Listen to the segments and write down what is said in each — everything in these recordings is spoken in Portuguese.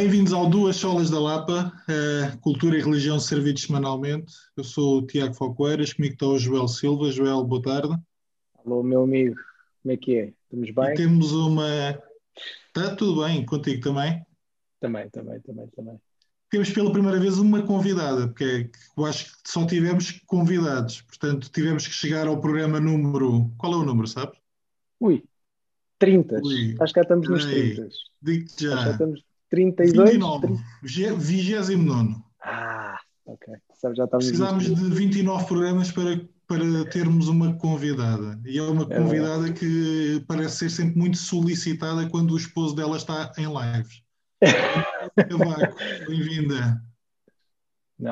Bem-vindos ao Duas Solas da Lapa, uh, Cultura e Religião servidos semanalmente. Eu sou o Tiago Falcoeiras, comigo está o Joel Silva. Joel, boa tarde. Alô, meu amigo, como é que é? Estamos bem? E temos uma. Está tudo bem, contigo também? Também, também, também, também. Temos pela primeira vez uma convidada, porque é eu acho que só tivemos convidados, portanto tivemos que chegar ao programa número. Qual é o número, sabes? Ui, 30. Ui, acho que já estamos nos 30. Digo-te já. Acho que já estamos 32? 29. 29. Ah, ok. Já Precisámos de 29 programas para, para termos uma convidada. E é uma é convidada verdade. que parece ser sempre muito solicitada quando o esposo dela está em lives. Cavaco, bem-vinda.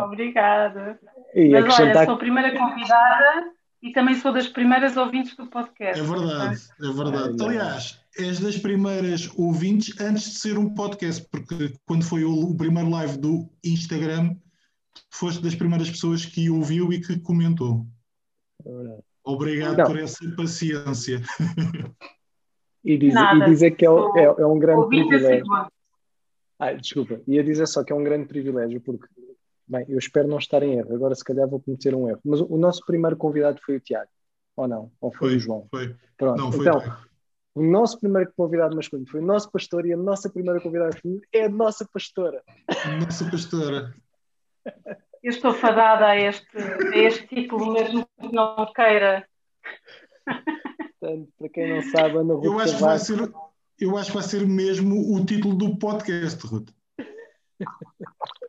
Obrigada. E Mas acrescentar... olha, sou a primeira convidada e também sou das primeiras ouvintes do podcast. É verdade, é verdade. Aliás, és das primeiras ouvintes antes de ser um podcast, porque quando foi o, o primeiro live do Instagram, foste das primeiras pessoas que ouviu e que comentou. É Obrigado Não. por essa paciência. E, diz, e dizer que é, é, é um grande privilégio. Ah, desculpa, ia dizer só que é um grande privilégio, porque, bem, eu espero não estar em erro, agora se calhar vou cometer um erro, mas o, o nosso primeiro convidado foi o Tiago, ou não? Ou foi, foi o João? Foi. Pronto, não, foi então, o nosso primeiro convidado masculino foi o nosso pastor e a nossa primeira convidada feminina é a nossa pastora. Nossa pastora. Eu estou fadada a este, a este título, mesmo que não queira. Portanto, para quem não sabe, Ana Ruth eu acho, que vai ser, eu acho que vai ser mesmo o título do podcast, Ruth.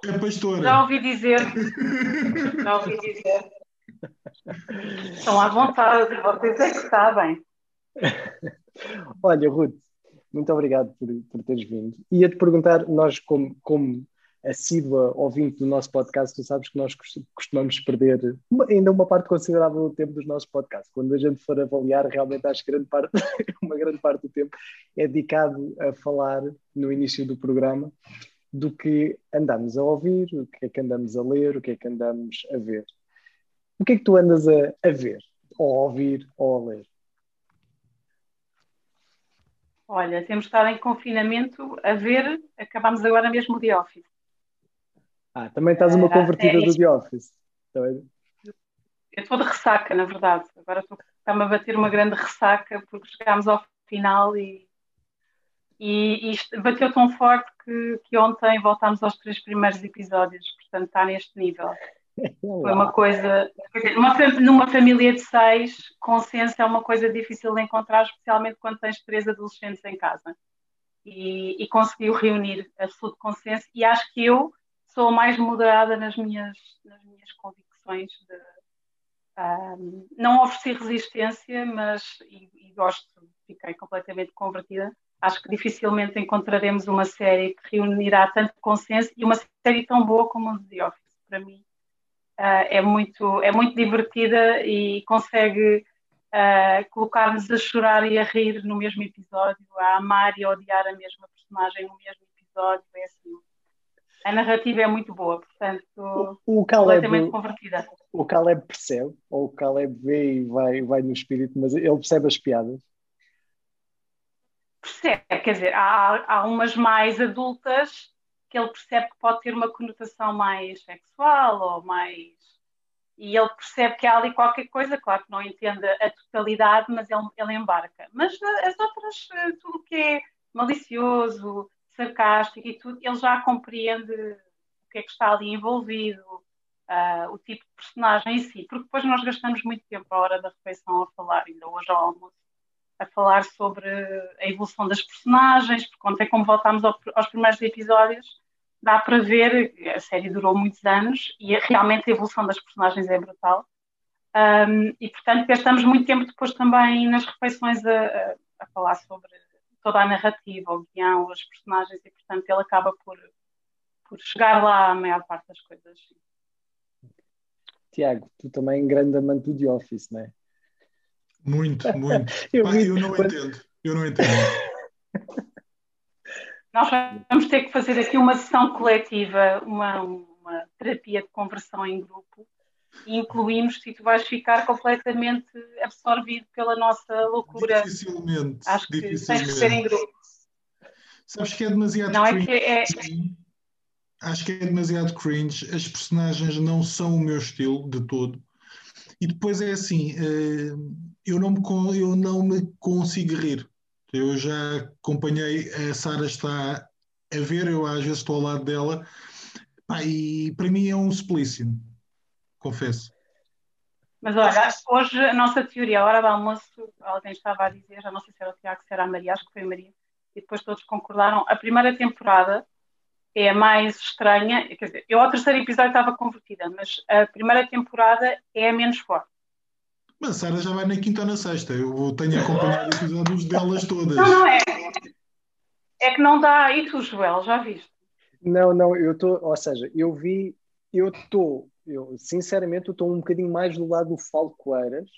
É pastora. Já ouvi dizer. Já ouvi dizer. Estão à vontade, vocês é que sabem. Olha, Ruth, muito obrigado por, por teres vindo. Ia-te perguntar, nós como, como assídua ouvinte do nosso podcast, tu sabes que nós costumamos perder uma, ainda uma parte considerável do tempo dos nossos podcasts. Quando a gente for avaliar, realmente acho que grande parte, uma grande parte do tempo é dedicado a falar no início do programa do que andamos a ouvir, o que é que andamos a ler, o que é que andamos a ver. O que é que tu andas a, a ver, ou a ouvir, ou a ler? Olha, temos estado em confinamento a ver, acabamos agora mesmo o The Office. Ah, também estás uma convertida é, do The Office. Eu estou de ressaca, na verdade. Agora está-me a bater uma grande ressaca porque chegámos ao final e, e, e bateu tão forte que, que ontem voltámos aos três primeiros episódios. Portanto, está neste nível. Foi uma coisa. Numa, numa família de seis, consenso é uma coisa difícil de encontrar, especialmente quando tens três adolescentes em casa. E, e conseguiu reunir absoluto consenso. E acho que eu sou mais moderada nas minhas, nas minhas convicções. De, um, não ofereci resistência, mas. E, e gosto, fiquei completamente convertida. Acho que dificilmente encontraremos uma série que reunirá tanto consenso e uma série tão boa como o The Office. Para mim, uh, é, muito, é muito divertida e consegue uh, colocar-nos a chorar e a rir no mesmo episódio, a amar e a odiar a mesma personagem no mesmo episódio. É assim, a narrativa é muito boa, portanto, o, o Caleb, completamente convertida. O Caleb percebe, ou o Caleb vê e vai, vai no espírito, mas ele percebe as piadas. Percebe, quer dizer, há, há umas mais adultas que ele percebe que pode ter uma conotação mais sexual ou mais. E ele percebe que há ali qualquer coisa, claro que não entende a totalidade, mas ele, ele embarca. Mas eh, as outras, eh, tudo que é malicioso, sarcástico e tudo, ele já compreende o que é que está ali envolvido, uh, o tipo de personagem em si, porque depois nós gastamos muito tempo à hora da refeição a falar, ainda hoje ao almoço, a falar sobre a evolução das personagens, porque ontem, como voltámos ao, aos primeiros episódios, dá para ver, a série durou muitos anos e realmente a evolução das personagens é brutal. Um, e, portanto, gastamos muito tempo depois também nas refeições a, a, falar sobre toda a narrativa, o guião, os personagens, e, portanto, ele acaba por, por chegar lá a maior parte das coisas. Tiago, tu também grande amante do The Office, não é? Muito, muito. eu, Pai, eu não quando... entendo. Eu não entendo. Nós vamos ter que fazer aqui uma sessão coletiva, uma, uma terapia de conversão em grupo, e incluímos se tu vais ficar completamente absorvido pela nossa loucura. Dificilmente. Acho que dificilmente. tens que ser em grupo. Sabes que é demasiado não cringe. É que é... Acho que é demasiado cringe. As personagens não são o meu estilo de todo. E depois é assim, eh, eu não me, eu não me consigo rir. Eu já acompanhei, a Sara está a ver, eu às vezes estou ao lado dela, e para mim é um suplício, confesso. Mas olha, hoje a nossa teoria, a hora do almoço, alguém estava a dizer, já não sei se era o Tiago, se era a Maria, acho que foi a Maria, e depois todos concordaram. A primeira temporada é a mais estranha, quer dizer, eu ao terceiro episódio estava convertida, mas a primeira temporada é a menos forte. Mas a Sara já vai na quinta ou na sexta, eu tenho acompanhado episódios delas todas. Não, não é. É que não dá. E tu, Joel, já viste? Não, não, eu estou, ou seja, eu vi, eu estou, eu sinceramente, eu estou um bocadinho mais do lado do Falcoeiras,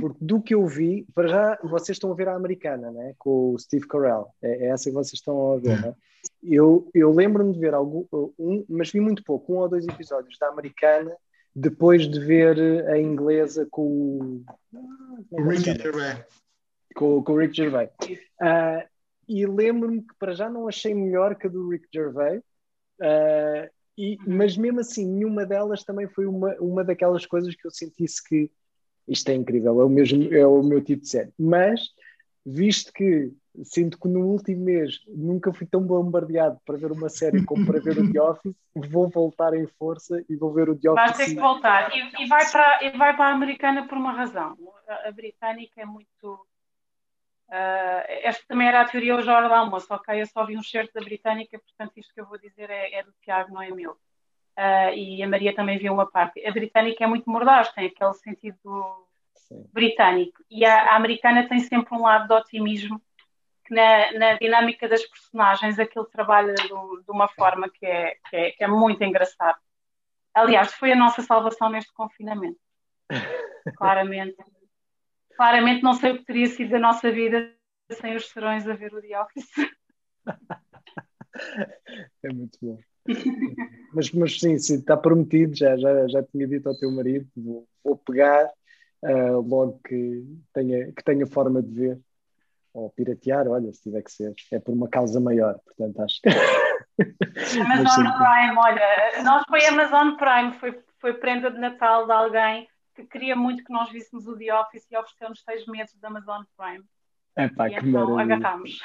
porque do que eu vi, para já vocês estão a ver a americana, né? com o Steve Carell, é, é essa que vocês estão a ver, né? Eu, eu lembro-me de ver algum, um, mas vi muito pouco, um ou dois episódios da americana, depois de ver a inglesa com o. Ricky Gervais. Com, com o Rick Gervais. Uh, e lembro-me que para já não achei melhor que a do Rick Gervais. Uh, e, mas mesmo assim, nenhuma delas também foi uma, uma daquelas coisas que eu sentisse que isto é incrível, é o, mesmo, é o meu tipo de série. Mas, visto que sinto que no último mês nunca fui tão bombardeado para ver uma série como para ver o The Office, vou voltar em força e vou ver o The Office. Vai ter que voltar. E, e, vai para, e vai para a americana por uma razão. A, a britânica é muito. Uh, esta também era a teoria hoje à hora do almoço, ok? Eu só vi um certo da britânica, portanto, isto que eu vou dizer é, é do Tiago, não é meu. Uh, e a Maria também viu uma parte. A britânica é muito mordaz, tem aquele sentido Sim. britânico. E a, a americana tem sempre um lado de otimismo que na, na, dinâmica das personagens aquilo trabalha do, de uma forma que é, que é, que é muito engraçado. Aliás, foi a nossa salvação neste confinamento. claramente. Claramente não sei o que teria sido da nossa vida sem os serões a ver o The Office. É muito bom. mas, mas sim, sim, está prometido, já, já, já tinha dito ao teu marido, vou, vou pegar uh, logo que tenha, que tenha forma de ver ou piratear, olha, se tiver que ser, é por uma causa maior, portanto acho que. Amazon Prime, olha, nós foi Amazon Prime, foi, foi prenda de Natal de alguém que queria muito que nós víssemos o The Office e ofereceu-nos seis meses de Amazon Prime. É pá, e que então maravilha. agarramos.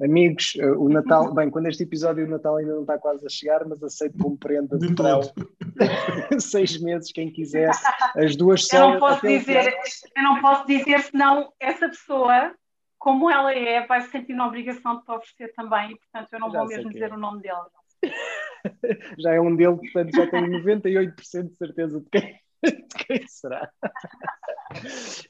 Amigos, eh, o Natal, bem, quando este episódio o Natal ainda não está quase a chegar, mas aceito como prenda de Natal seis meses, quem quiser, as duas eu não posso dizer, Eu não posso dizer, senão essa pessoa como ela é, vai se sentir na obrigação de te oferecer também, e, portanto eu não já vou mesmo dizer é. o nome dele. já é um dele, portanto já tenho 98% de certeza de quem, de quem será.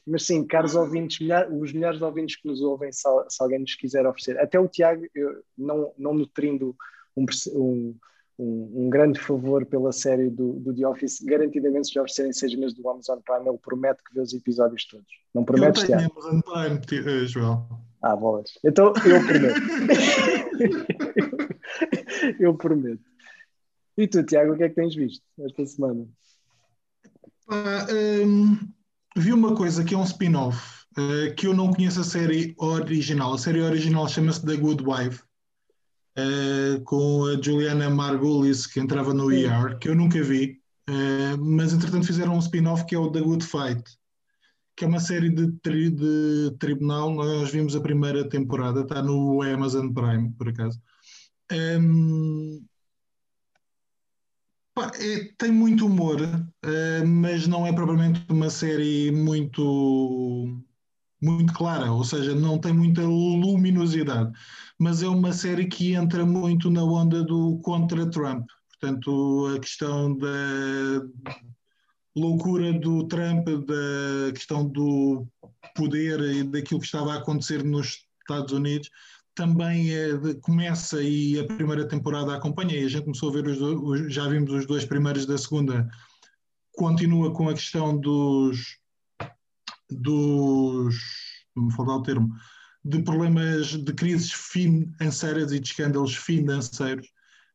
Mas sim, caros ouvintes, os melhores ouvintes que nos ouvem, se, se alguém nos quiser oferecer, até o Tiago, eu, não, não nutrindo um, um um, um, grande favor pela série do, do The Office. Garantidamente, se lhe oferecerem seis meses do Amazon Prime, ele promete que vê os episódios todos. Não promete, Tiago? Amazon Prime, eh, João. Ah, bolas. Então, eu prometo. eu prometo. E tu, Tiago, o que é que tens visto esta semana? Ah, um, vi uma coisa que é um spin-off, uh, que eu não conheço a série original. A série original chama-se The Good Wife uh, com a Juliana Margulis, que entrava no ER, que eu nunca vi, uh, mas entretanto fizeram um spin-off que é o The Good Fight, que é uma série de, tri de tribunal. Nós vimos a primeira temporada, está no Amazon Prime, por acaso. Um, ehm, pá, é, tem muito humor, uh, mas não é propriamente uma série muito muito clara, ou seja, não tem muita luminosidade, mas é uma série que entra muito na onda do contra Trump. Portanto, a questão da loucura do Trump, da questão do poder e daquilo que estava a acontecer nos Estados Unidos, também é de, começa e a primeira temporada acompanha, e a gente começou a ver os, dois, já vimos os dois primeiros da segunda, continua com a questão dos dos, me falta o termo, de problemas de crises financeiras e de escândalos financeiros.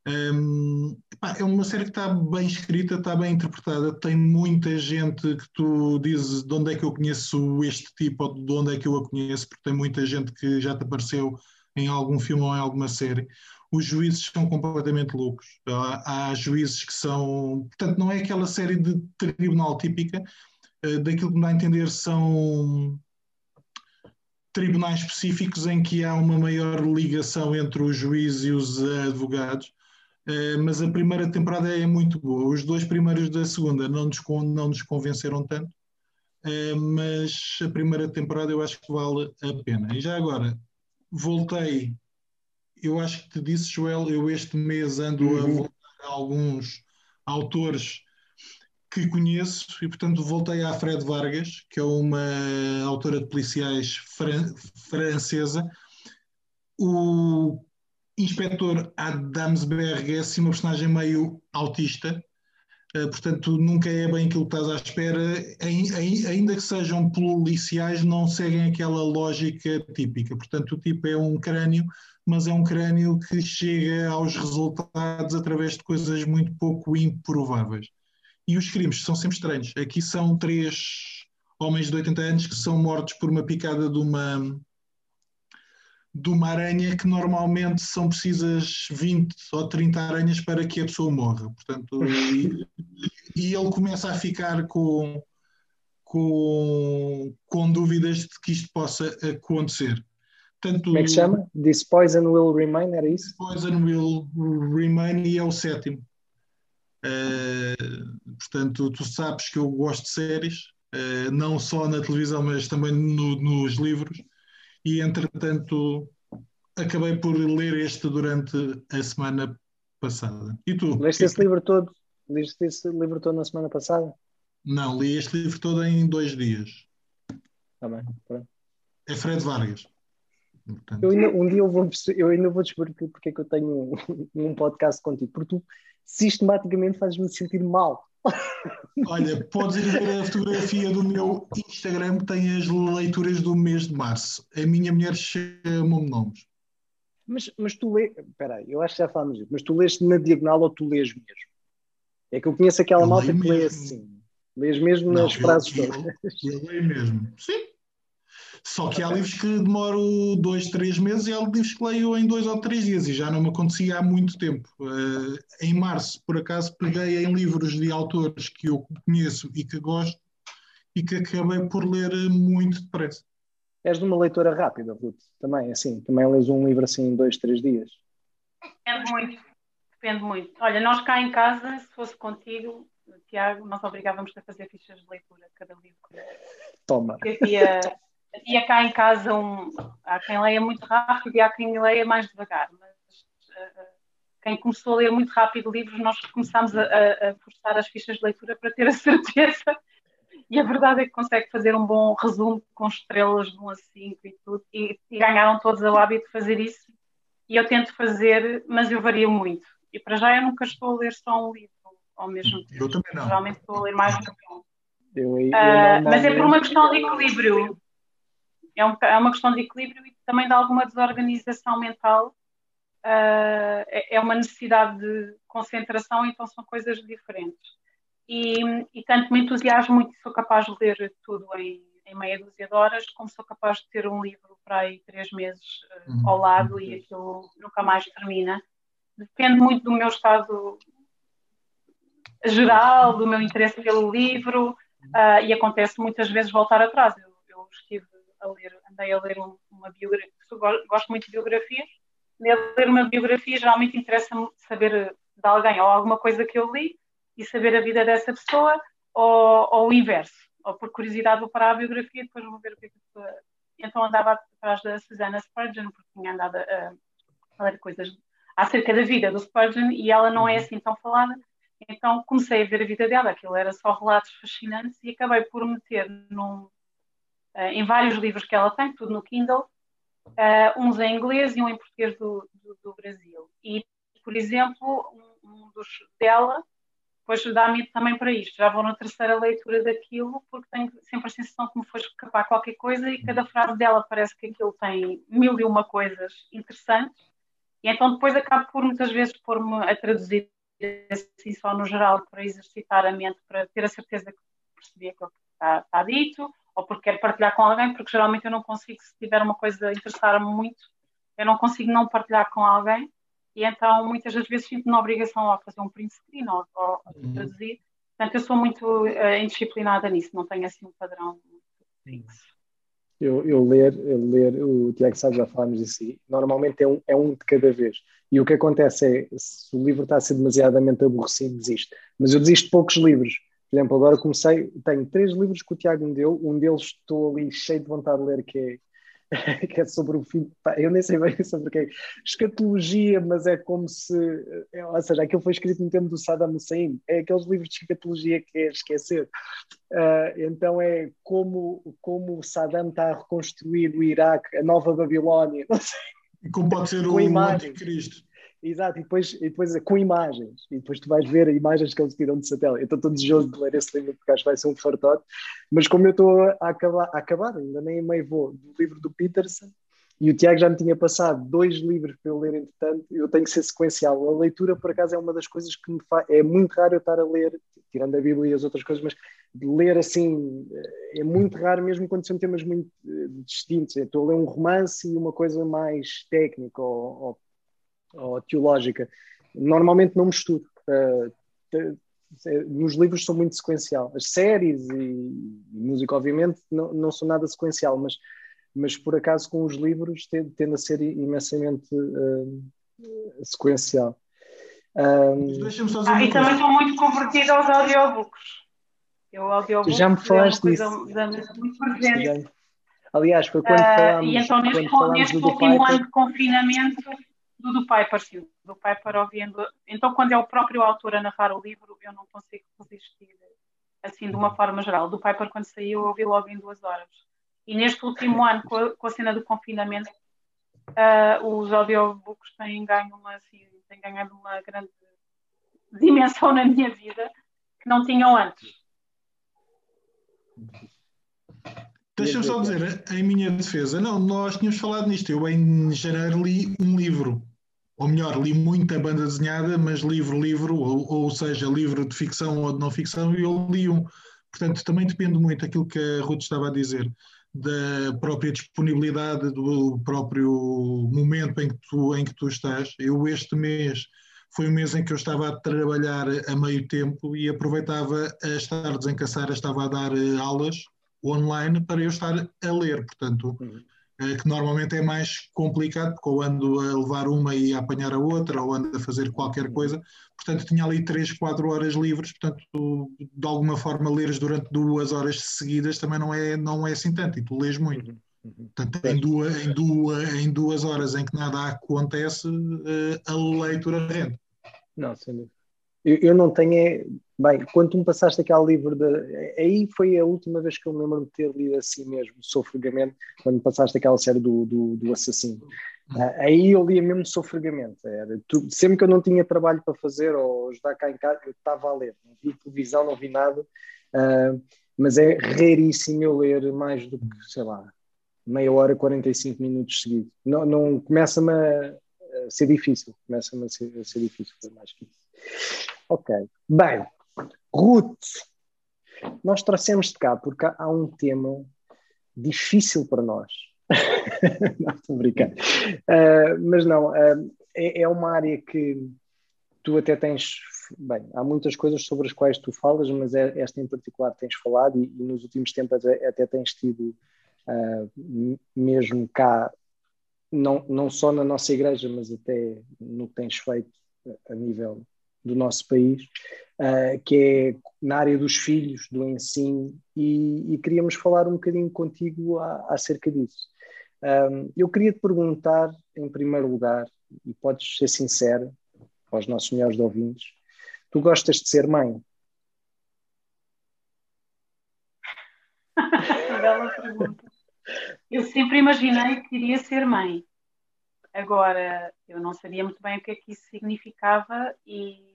Um, é uma série que está bem escrita, está bem interpretada, tem muita gente que tu dizes de onde é que eu conheço este tipo ou de onde é que eu a conheço, porque tem muita gente que já te apareceu em algum filme ou em alguma série, os juízes são completamente loucos. Há, há juízes que são. Portanto, não é aquela série de tribunal típica, daquilo que me dá a entender são tribunais específicos em que há uma maior ligação entre o juiz e os advogados. Uh, mas a primeira temporada é muito boa. Os dois primeiros da segunda não nos, não nos convenceram tanto, uh, mas a primeira temporada eu acho que vale a pena. E já agora, voltei eu acho que te disse, Joel, eu este mês ando uhum. a voltar a alguns autores que conheço e, portanto, voltei à Fred Vargas, que é uma autora de policiais fran francesa. O inspetor Adamsberg é assim uma personagem meio autista, uh, portanto, nunca é bem aquilo que estás à espera, ainda que sejam policiais, não seguem aquela lógica típica. Portanto, o tipo é um crânio mas é um crânio que chega aos resultados através de coisas muito pouco improváveis. E os crimes são sempre estranhos. Aqui são três homens de 80 anos que são mortos por uma picada de uma de uma aranha que normalmente são precisas 20 ou 30 aranhas para que a pessoa morra. Portanto, e, e ele começa a ficar com, com, com dúvidas de que isto possa acontecer. Portanto, Como é que chama? This Poison Will Remain, era isso? Poison Will Remain e é o sétimo. Uh, portanto, tu sabes que eu gosto de séries, uh, não só na televisão, mas também no, nos livros, e entretanto acabei por ler este durante a semana passada. E tu? Leste esse livro todo? Leste esse livro todo na semana passada? Não, li este livro todo em dois dias. Tá bem, pronto. É Fred Vargas. Portanto... Eu ainda, um dia eu, vou, eu ainda vou descobrir porque é que eu tenho um, um podcast contigo, porque tu sistematicamente fazes-me sentir mal. Olha, podes ir ver a fotografia do meu Instagram que tem as leituras do mês de março. A minha mulher chama-me nomes. Mas, mas tu lês, espera aí, eu acho que já falamos isso, mas tu lês na diagonal ou tu lês mesmo? É que eu conheço aquela eu malta que lê assim. Lês mesmo Não, nas eu, frases todas. Eu, eu leio mesmo, sim. Só que há livros que demoram dois, três meses e há livros que leio em dois ou três dias e já não me acontecia há muito tempo. Uh, em março, por acaso, peguei em livros de autores que eu conheço e que gosto e que acabei por ler muito depressa. És de uma leitora rápida, Ruth, também, assim, também lês um livro assim em dois, três dias? Depende muito, depende muito. Olha, nós cá em casa, se fosse contigo, Tiago, nós obrigávamos a fazer fichas de leitura cada livro. Toma. Porque havia havia cá em casa um. Há quem leia muito rápido e há quem leia mais devagar, mas uh, quem começou a ler muito rápido livros, nós começámos a, a, forçar as fichas de leitura para ter a certeza. E a verdade é que consegue fazer um bom resumo com estrelas de 1 a 5 e tudo. E, e ganharam todos o hábito de fazer isso. E eu tento fazer, mas eu vario muito. E para já eu nunca estou a ler só um livro ao mesmo tempo. Eu também não. Geralmente estou a ler mais do que um. Eu, eu, uh, mas é por uma questão de equilíbrio é, um, é uma questão de equilíbrio e também de alguma desorganização mental. Uh, é, uma necessidade de concentração, então são coisas diferentes. E, e tanto me entusiasmo muito sou capaz de ler tudo em, em, meia dúzia de horas, como sou capaz de ter um livro para aí três meses uh, ao lado e aquilo nunca mais termina. Depende muito do meu estado geral, do meu interesse pelo livro, uh, e acontece muitas vezes voltar atrás. Eu, eu estive a ler, andei a ler uma biografia, gosto muito de biografias, andei a ler uma biografia, geralmente interessa-me saber de alguém ou alguma coisa que eu li e saber a vida dessa pessoa, ou, ou o inverso, ou por curiosidade vou parar a biografia e depois vou ver o que é que a pessoa... Então andava atrás da Susana Spurgeon, porque tinha andado a, a ler coisas acerca da vida do Spurgeon e ela não é uhum. assim tão falada, então comecei a ver a vida dela, aquilo era só relatos fascinantes e acabei por meter num, em vários livros que ela tem, tudo no Kindle, uh, uns em inglês e um em português do, do, do Brasil. E, por exemplo, um, dos dela, depois dá-me também para isto. Já vou na terceira leitura daquilo, porque tenho sempre a sensação que me foi escapar qualquer coisa e cada frase dela parece que aquilo tem mil e uma coisas interessantes. E então depois acabo por muitas vezes pôr-me a traduzir assim só no geral para exercitar a mente, para ter a certeza que percebi aquilo que está, está dito, ou porque quero partilhar com alguém, porque geralmente eu não consigo, se tiver uma coisa a interessar-me muito, eu não consigo não partilhar com alguém e então muitas das vezes sinto-me na obrigação a fazer um print screen ou, ou uhum. traduzir. Portanto, eu sou muito uh, indisciplinada nisso, não tenho assim um padrão fixo. Eu, eu, ler, eu ler, o Tiago sabe, já falámos disso, normalmente é um, é um de cada vez. E o que acontece é, se o livro está a ser demasiadamente aborrecido, desisto. Mas eu desisto de poucos livros. Por exemplo, agora comecei, tenho três livros que o Tiago me deu, um deles estou ali cheio de vontade de ler, que é que é sobre o fim. Eu nem sei bem sobre o que é. Escatologia, mas é como se. É, ou seja, aquilo foi escrito no tempo do Saddam Hussein. É aqueles livros de escatologia que é esquecer. Uh, então é como, como Saddam está a reconstruir o Iraque, a nova Babilónia. Não sei. Como pode ser o anticristo. Exato, e depois, e depois com imagens, e depois tu vais ver imagens que eles tiram de satélite. Eu estou desejoso de ler esse livro porque acho que vai ser um fartote, mas como eu estou a acabar, a acabar, ainda nem meio vou, do livro do Peterson, e o Tiago já me tinha passado dois livros para eu ler, entretanto, eu tenho que ser sequencial. A leitura, por acaso, é uma das coisas que me faz. É muito raro eu estar a ler, tirando a Bíblia e as outras coisas, mas ler assim é muito raro, mesmo quando são temas muito uh, distintos. Eu estou a ler um romance e uma coisa mais técnica ou, ou ou teológica, normalmente não misturo. Uh, nos livros sou muito sequencial. As séries e, música, obviamente, não, não são nada sequencial, mas, mas por acaso com os livros tende, tende a ser imensamente uh, sequencial. Um, ah, e também estou muito convertida aos audiobooks. Eu, audiobooks já me falaste é disso. muito presente. Aliás, foi quando uh, falámos. E então, neste, neste último ano de confinamento, do do Piper, sim, do Piper ouvindo. Então, quando é o próprio autor a narrar o livro, eu não consigo resistir assim de uma forma geral. Do Piper, quando saiu, eu ouvi logo em duas horas. E neste último ano, com a, com a cena do confinamento, uh, os audiobooks têm ganho uma, assim, têm ganhado uma grande dimensão na minha vida que não tinham antes. Deixa-me só dizer, em minha defesa, não, nós tínhamos falado nisto. Eu em janeiro li um livro, ou melhor, li muita banda desenhada, mas livro, livro, ou, ou seja, livro de ficção ou de não ficção, e eu li um. Portanto, também depende muito daquilo que a Ruth estava a dizer, da própria disponibilidade, do próprio momento em que tu, em que tu estás. Eu, este mês, foi um mês em que eu estava a trabalhar a meio tempo e aproveitava a estar desencaçar, estava a dar eh, aulas online para eu estar a ler, portanto, uhum. Eh, que normalmente é mais complicado, porque eu ando a levar uma e a apanhar a outra, ou ando a fazer qualquer coisa, portanto tinha ali 3, 4 horas livres, portanto de alguma forma leres durante duas horas seguidas também não é, não é assim tanto, e tu lês muito. Uhum. uhum. Portanto, em duas, em, duas, em duas horas em que nada acontece, eh, a leitura rende. Não, sem dúvida. Eu, eu não tenho. Bem, quando tu me passaste aquele livro, de, aí foi a última vez que eu me lembro de ter lido assim mesmo, sofregamente, quando me passaste aquela série do, do, do assassino. Uh, aí eu lia mesmo sofregamente. Era, tu, sempre que eu não tinha trabalho para fazer ou ajudar cá em casa, eu estava a ler. Não vi televisão, não vi nada. Uh, mas é raríssimo eu ler mais do que, sei lá, meia hora, 45 minutos seguidos. Não, não começa-me a, a, ser difícil. Começa-me a ser, a ser difícil, mais que isso. Ok. Bem, Ruth, nós trouxemos de cá porque há um tema difícil para nós. não, estou. Uh, mas não, uh, é, é, uma área que tu até tens. Bem, há muitas coisas sobre as quais tu falas, mas é, esta em particular tens falado e, e nos últimos tempos até, até tens tido, uh, mesmo cá, não, não só na nossa igreja, mas até no que tens feito a nível do nosso país, uh, que é na área dos filhos, do ensino, e, e queríamos falar um bocadinho contigo a, acerca disso. Um, eu queria te perguntar, em primeiro lugar, e podes ser sincero aos nossos melhores ouvintes, tu gostas de ser mãe? Bela pergunta. Eu sempre imaginei que iria ser mãe. Agora, eu não sabia muito bem o que é que isso significava e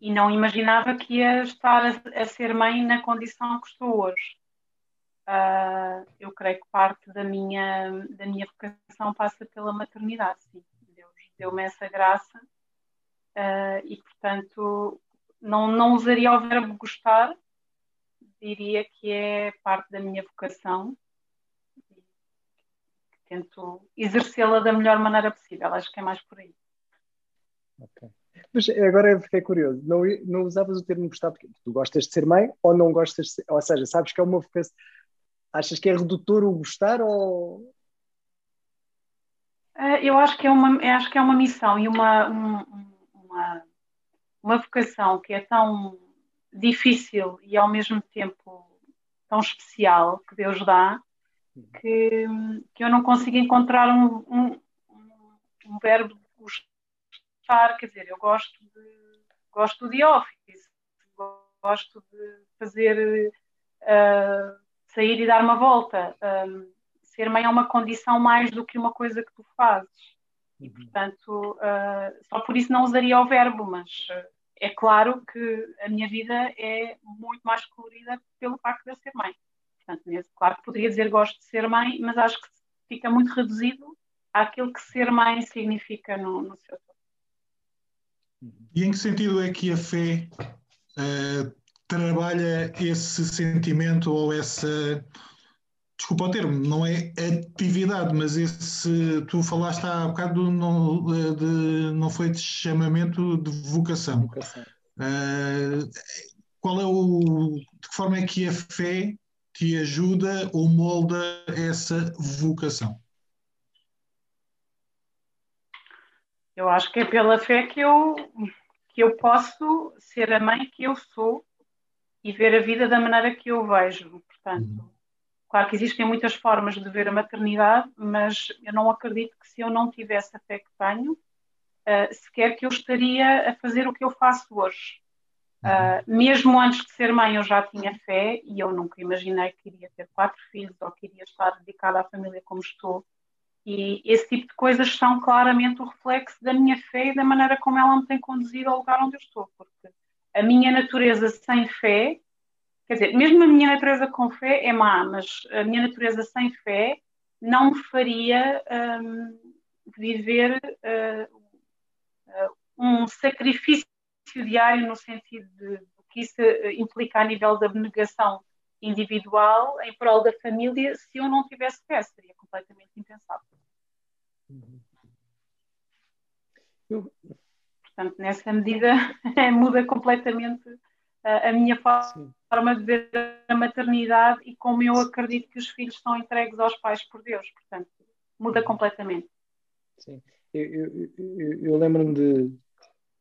e não imaginava que ia estar a, a ser mãe na condição que estou hoje. Uh, eu creio que parte da minha, da minha vocação passa pela maternidade, sim. Deus deu-me essa graça uh, e, portanto, não, não usaria o verbo gostar, diria que é parte da minha vocação, tento exercê-la da melhor maneira possível. Acho que é mais por aí. Ok. Mas agora fiquei curioso, não, não usavas o termo gostar porque tu gostas de ser mãe ou não gostas de ser, ou seja, sabes que é uma vocação, achas que é redutor o gostar ou... Uh, eu acho que é uma, acho que é uma missão e uma, um, uma, uma vocação que é tão difícil e ao mesmo tempo tão especial que Deus dá que, que eu não consigo encontrar um, um, um verbo gostar, quer dizer, eu gosto de, gosto de office, gosto de fazer uh, sair e dar uma volta. Um, ser mãe é uma condição mais do que uma coisa que tu fazes. E, uhum. portanto, uh, só por isso não usaria o verbo, mas uh, é claro que a minha vida é muito mais colorida pelo facto de eu ser mãe. Portanto, nesse, claro que poderia dizer gosto de ser mãe, mas acho que fica muito reduzido àquilo que ser mãe significa no, no seu todo. E em que sentido é que a fé uh, trabalha esse sentimento ou essa desculpa o termo, não é atividade, mas esse tu falaste há bocado não, de, não foi de chamamento de vocação. vocação. Uh, qual é o de que forma é que a fé te ajuda ou molda essa vocação? Eu acho que é pela fé que eu que eu posso ser a mãe que eu sou e ver a vida da maneira que eu vejo. Portanto, uhum Claro que existem muitas formas de ver a maternidade, mas eu não acredito que se eu não tivesse a fé que tenho, uh, sequer que eu estaria a fazer o que eu faço hoje. Uh, mesmo antes de ser mãe, eu já tinha fé e eu nunca imaginei que iria ter quatro filhos ou que iria estar dedicada à família como estou. E esse tipo de coisas são claramente o reflexo da minha fé e da maneira como ela me tem conduzido ao lugar onde eu estou. Porque a minha natureza sem fé Quer dizer, mesmo a minha natureza com fé é má, mas a minha natureza sem fé não me faria um, viver uh, um sacrifício diário no sentido de que isso implica a nível da abnegação individual em prol da família se eu não tivesse fé, seria completamente impensável. Uhum. Portanto, nessa medida, muda completamente a minha forma Sim. de ver a maternidade e como eu acredito que os filhos são entregues aos pais por Deus. Portanto, muda uhum. completamente. Sim, eu, eu, eu, eu lembro-me de,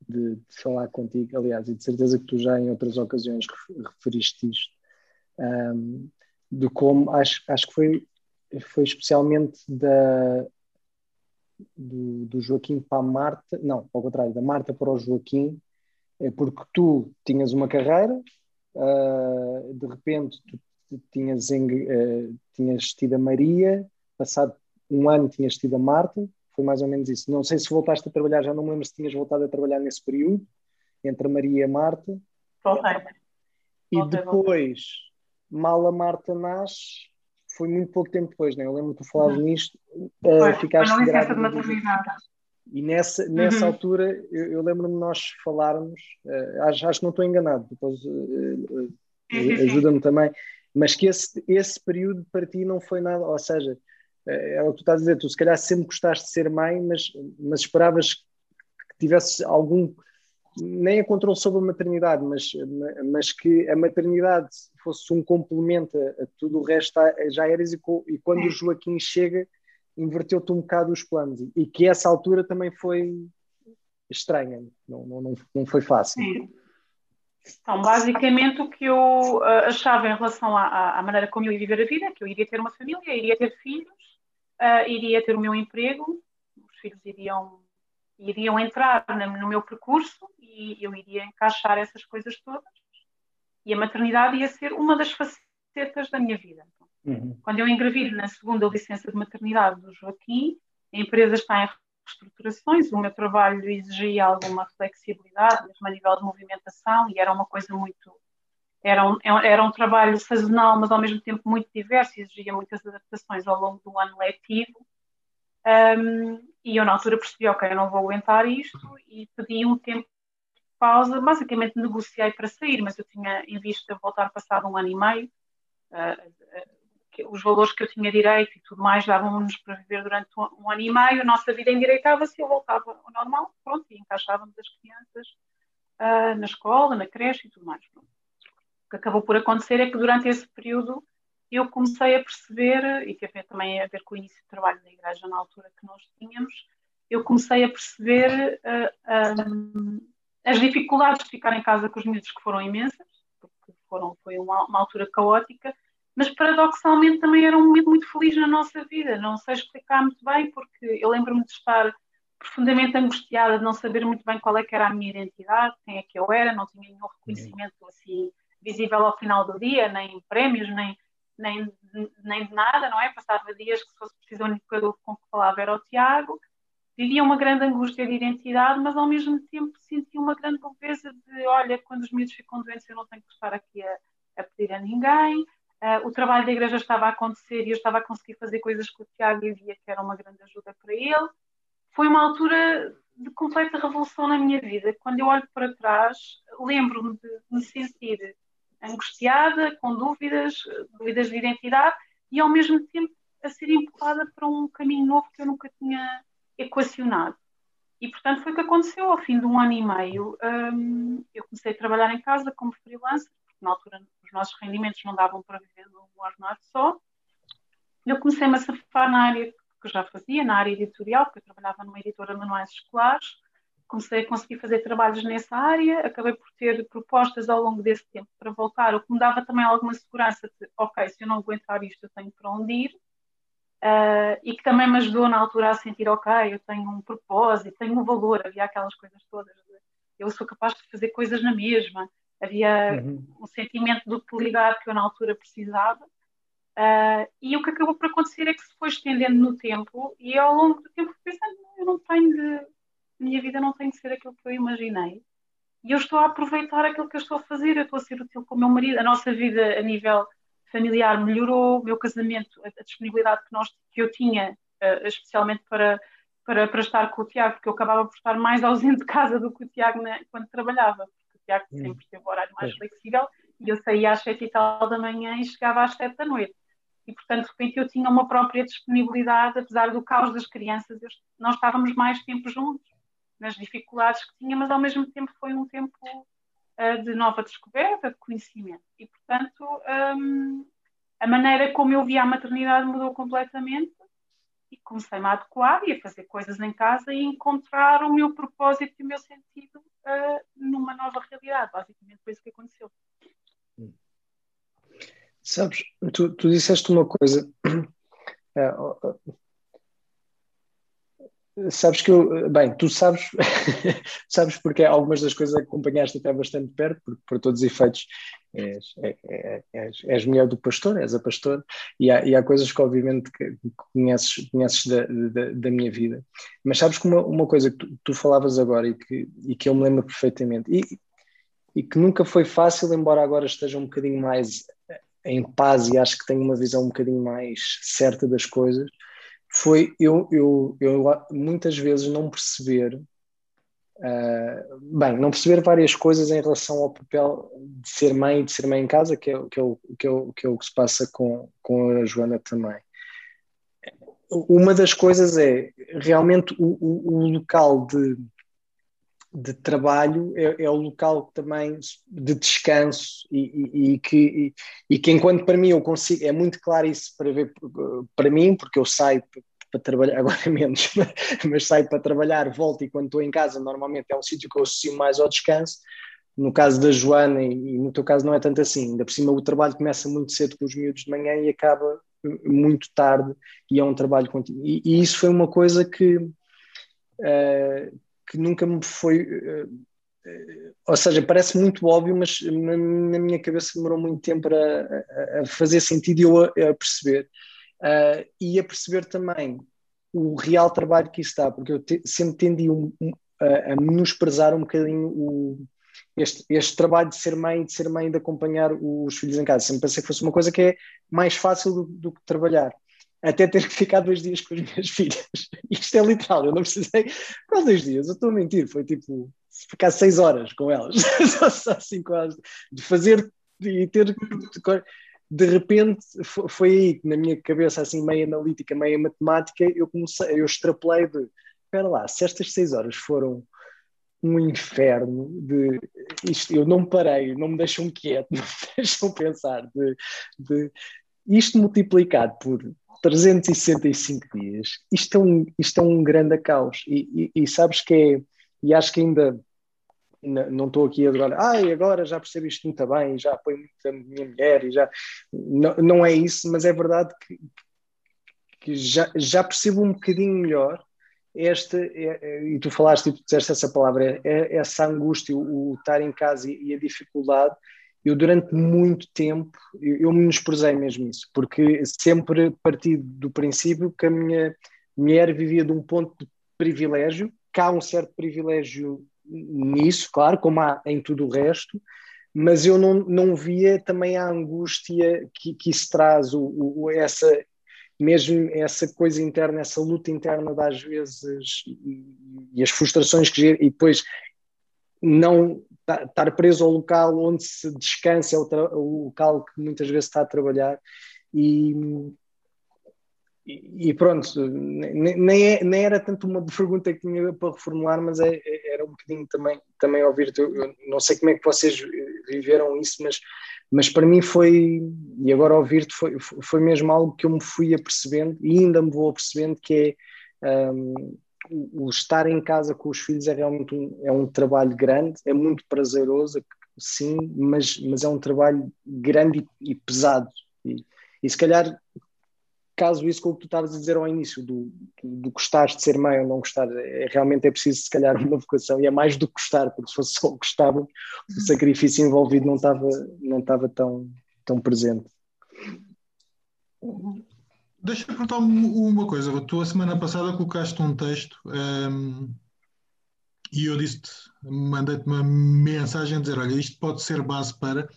de, de, falar contigo, aliás, e de certeza que tu já em outras ocasiões referiste isto, um, de como acho, acho que foi, foi especialmente da, do, do Joaquim para a Marta, não, ao contrário, da Marta para o Joaquim, é porque tu tinhas uma carreira, uh, de repente tu tinhas, uh, tinhas tido a Maria, passado um ano tinhas tido a Marta, foi mais ou menos isso. Não sei se voltaste a trabalhar, já não me lembro se tinhas voltado a trabalhar nesse período, entre a Maria e a Marta. Voltei. E depois, mal a Marta nasce, foi muito pouco tempo depois, né? Eu lembro que tu falavas nisto, uh, ficaste foi licença de maternidade. E nessa, nessa uhum. altura, eu, eu lembro-me de nós falarmos, uh, acho, acho que não estou enganado, depois uh, ajuda-me também, mas que esse, esse período para ti não foi nada, ou seja, é o que tu estás a dizer, tu se calhar sempre gostaste de ser mãe, mas, mas esperavas que tivesse algum, nem a controle sobre a maternidade, mas, mas que a maternidade fosse um complemento a, a tudo o resto, já eras, e, e quando o Joaquim chega inverteu-te um bocado os planos e que essa altura também foi estranha, não, não, não foi fácil. Sim. Então, basicamente, o que eu uh, achava em relação à, à, maneira como eu ia viver a vida, é que eu iria ter uma família, iria ter filhos, uh, iria ter o meu emprego, os filhos iriam, iriam entrar no meu percurso e eu iria encaixar essas coisas todas. E a maternidade ia ser uma das facetas da minha vida. Uhum. Quando eu engravido na segunda licença de maternidade do Joaquim, a empresa está em reestruturações, o meu trabalho exigia alguma flexibilidade, mesmo a nível de movimentação, e era uma coisa muito. Era um, era um trabalho sazonal, mas ao mesmo tempo muito diverso, exigia muitas adaptações ao longo do ano letivo. Um, e eu, na altura, percebi: ok, eu não vou aguentar isto, e pedi um tempo pausa. Basicamente, negociei para sair, mas eu tinha em vista voltar passado um ano e meio. Uh, os valores que eu tinha direito e tudo mais davam-nos para viver durante um, um, ano e meio, a nossa vida endireitava-se eu voltava ao normal, pronto, e encaixávamos as crianças uh, na escola, na creche e tudo mais. Pronto. O que acabou por acontecer é que durante esse período eu comecei a perceber, e teve também a ver com o início do trabalho da igreja na altura que nós tínhamos, eu comecei a perceber uh, um, as dificuldades de ficar em casa com os miúdos que foram imensas, porque foram, foi uma, uma, altura caótica, mas paradoxalmente também era um momento muito feliz na nossa vida. Não sei explicar muito bem, porque eu lembro-me de estar profundamente angustiada, de não saber muito bem qual é que era a minha identidade, quem é que eu era, não tinha nenhum reconhecimento assim visível ao final do dia, nem prémios, nem, nem, nem de nada, não é? Passava dias que se fosse preciso o único com que falava era o Tiago, vivia uma grande angústia de identidade, mas ao mesmo tempo sentia uma grande leveza de, olha, quando os miúdos ficam doentes eu não tenho que estar aqui a, a pedir a ninguém, uh, o trabalho da igreja estava a acontecer e eu estava a conseguir fazer coisas com o Tiago via que era uma grande ajuda para ele. Foi uma altura de completa revolução na minha vida. Quando eu olho para trás, lembro-me de me sentir angustiada, com dúvidas, dúvidas de identidade e ao mesmo tempo a ser empurrada para um caminho novo que eu nunca tinha equacionado. E, portanto, foi o que aconteceu ao fim de um ano e meio. Um, eu comecei a trabalhar em casa como freelancer, porque na altura os nossos rendimentos não davam para viver num ordenado só. Eu comecei-me a safar na área que eu já fazia, na área editorial, porque eu trabalhava numa editora de manuais escolares. Comecei a conseguir fazer trabalhos nessa área, acabei por ter propostas ao longo desse tempo para voltar, o que me dava também alguma segurança de, ok, se eu não aguentar isto, eu tenho para onde ir. Uh, e que também me ajudou na altura a sentir, ok, eu tenho um propósito, tenho um valor, havia aquelas coisas todas, eu sou capaz de fazer coisas na mesma, havia uhum. um sentimento de utilidade que eu na altura precisava, uh, e o que acabou por acontecer é que se foi estendendo no tempo, e ao longo do tempo fui pensando, eu não tenho de, minha vida não tem de ser aquilo que eu imaginei, e eu estou a aproveitar aquilo que eu estou a fazer, eu estou a ser útil com o meu marido, a nossa vida a nível familiar melhorou, o meu casamento, a, disponibilidade que, nós, que eu tinha, uh, especialmente para, para, para estar com o Tiago, porque eu acabava por estar mais ausente de casa do que o Tiago na, quando trabalhava, porque o Tiago hum. sempre teve o horário mais é. flexível e eu saía às sete e tal da manhã e chegava às sete da noite. E, portanto, de repente eu tinha uma própria disponibilidade, apesar do caos das crianças, eu, nós estávamos mais tempo juntos, nas dificuldades que tinha, mas ao mesmo tempo foi um tempo de nova descoberta, de conhecimento. E, portanto, um, a maneira como eu via a maternidade mudou completamente e comecei-me a adequar e a fazer coisas em casa e encontrar o meu propósito e o meu sentido uh, numa nova realidade. Basicamente foi isso que aconteceu. Sabes, tu, tu disseste uma coisa. Sabes que eu, bem, tu sabes, sabes porque algumas das coisas acompanhaste até bastante perto, porque por todos os efeitos és, és, és, és mulher do pastor, és a pastor, e há, e há coisas que obviamente conheces, conheces da, da, da minha vida. Mas sabes que uma, uma coisa que tu, tu, falavas agora e que, e que eu me lembro perfeitamente, e, e que nunca foi fácil, embora agora esteja um bocadinho mais em paz e acho que tenho uma visão um bocadinho mais certa das coisas, foi eu, eu, eu muitas vezes não perceber, uh, bem, não perceber várias coisas em relação ao papel de ser mãe e de ser mãe em casa, que é, que é, o, que é, o, que é o que se passa com, com a Joana também. Uma das coisas é realmente o, o, o local de, de trabalho é, é, o local também de descanso e, e, e que, e, e, que enquanto para mim eu consigo, é muito claro isso para ver para mim, porque eu saio para trabalhar, agora menos, mas saio para trabalhar, volto e quando estou em casa normalmente é um sítio que eu associo mais ao descanso, no caso da Joana e no teu caso não é tanto assim, ainda por cima o trabalho começa muito cedo com os miúdos de manhã e acaba muito tarde e é um trabalho contínuo. E, isso foi uma coisa que uh, que nunca me foi. Uh, uh, ou seja, parece muito óbvio, mas na, minha cabeça demorou muito tempo a, a fazer sentido e eu a, a perceber. Uh, e a perceber também o real trabalho que isso dá, porque eu te, sempre tendi um, um, a, menosprezar um bocadinho o, este, este, trabalho de ser mãe, de ser mãe, de acompanhar os filhos em casa. Sempre pensei que fosse uma coisa que é mais fácil do, do que trabalhar até ter que ficar dois dias com as minhas filhas. Isto é literal, eu não precisei. Qual dois dias? Eu estou a mentir, foi tipo ficar seis horas com elas, só cinco horas, de fazer e ter. de repente foi aí que na minha cabeça assim meio analítica, meio matemática, eu comecei, eu extrapolei de espera lá, se estas seis horas foram um inferno de isto, eu não parei, não me deixam quieto, não me deixam pensar de, de isto multiplicado por 365 dias, isto é um, isto é um grande caos. E, e, e sabes que é, e acho que ainda não estou aqui agora, ai, agora já percebo isto muito bem, já apoio muito a minha mulher e já não, não é isso, mas é verdade que, que já, já percebo um bocadinho melhor este, é, é, e tu falaste e tu disseste essa palavra, é, essa angústia, o, estar em casa e, a dificuldade, eu durante muito tempo, eu, eu menosprezei mesmo isso, porque sempre parti do princípio que a minha mulher vivia de um ponto de privilégio, que há um certo privilégio nisso, claro, como há em tudo o resto, mas eu não, não via também a angústia que, que isso traz, o, o, essa, mesmo essa coisa interna, essa luta interna das vezes e, e as frustrações que e depois não estar preso ao local onde se descansa, é o, o, local que muitas vezes está a trabalhar e, e pronto, nem, é, nem era tanto uma pergunta que tinha para reformular, mas é, é, era um bocadinho também, também ouvir, eu, não sei como é que vocês viveram isso, mas mas para mim foi, e agora ouvir-te, foi, foi mesmo algo que eu me fui apercebendo e ainda me vou apercebendo que é um, o estar em casa com os filhos é realmente um, é um trabalho grande, é muito prazeroso, sim, mas, mas é um trabalho grande e, e pesado. E, e se calhar caso isso com o que tu estavas a dizer ao início, do, do, gostares de ser mãe ou não gostar, é, realmente é preciso se calhar uma vocação, e é mais do que gostar, porque se fosse só gostar, o sacrifício envolvido não estava, não estava tão, tão presente. Deixa-me perguntar uma coisa. Tu, a semana passada, colocaste um texto um, ehm, e eu disse-te, mandei-te uma mensagem a dizer: Olha, isto pode ser base para.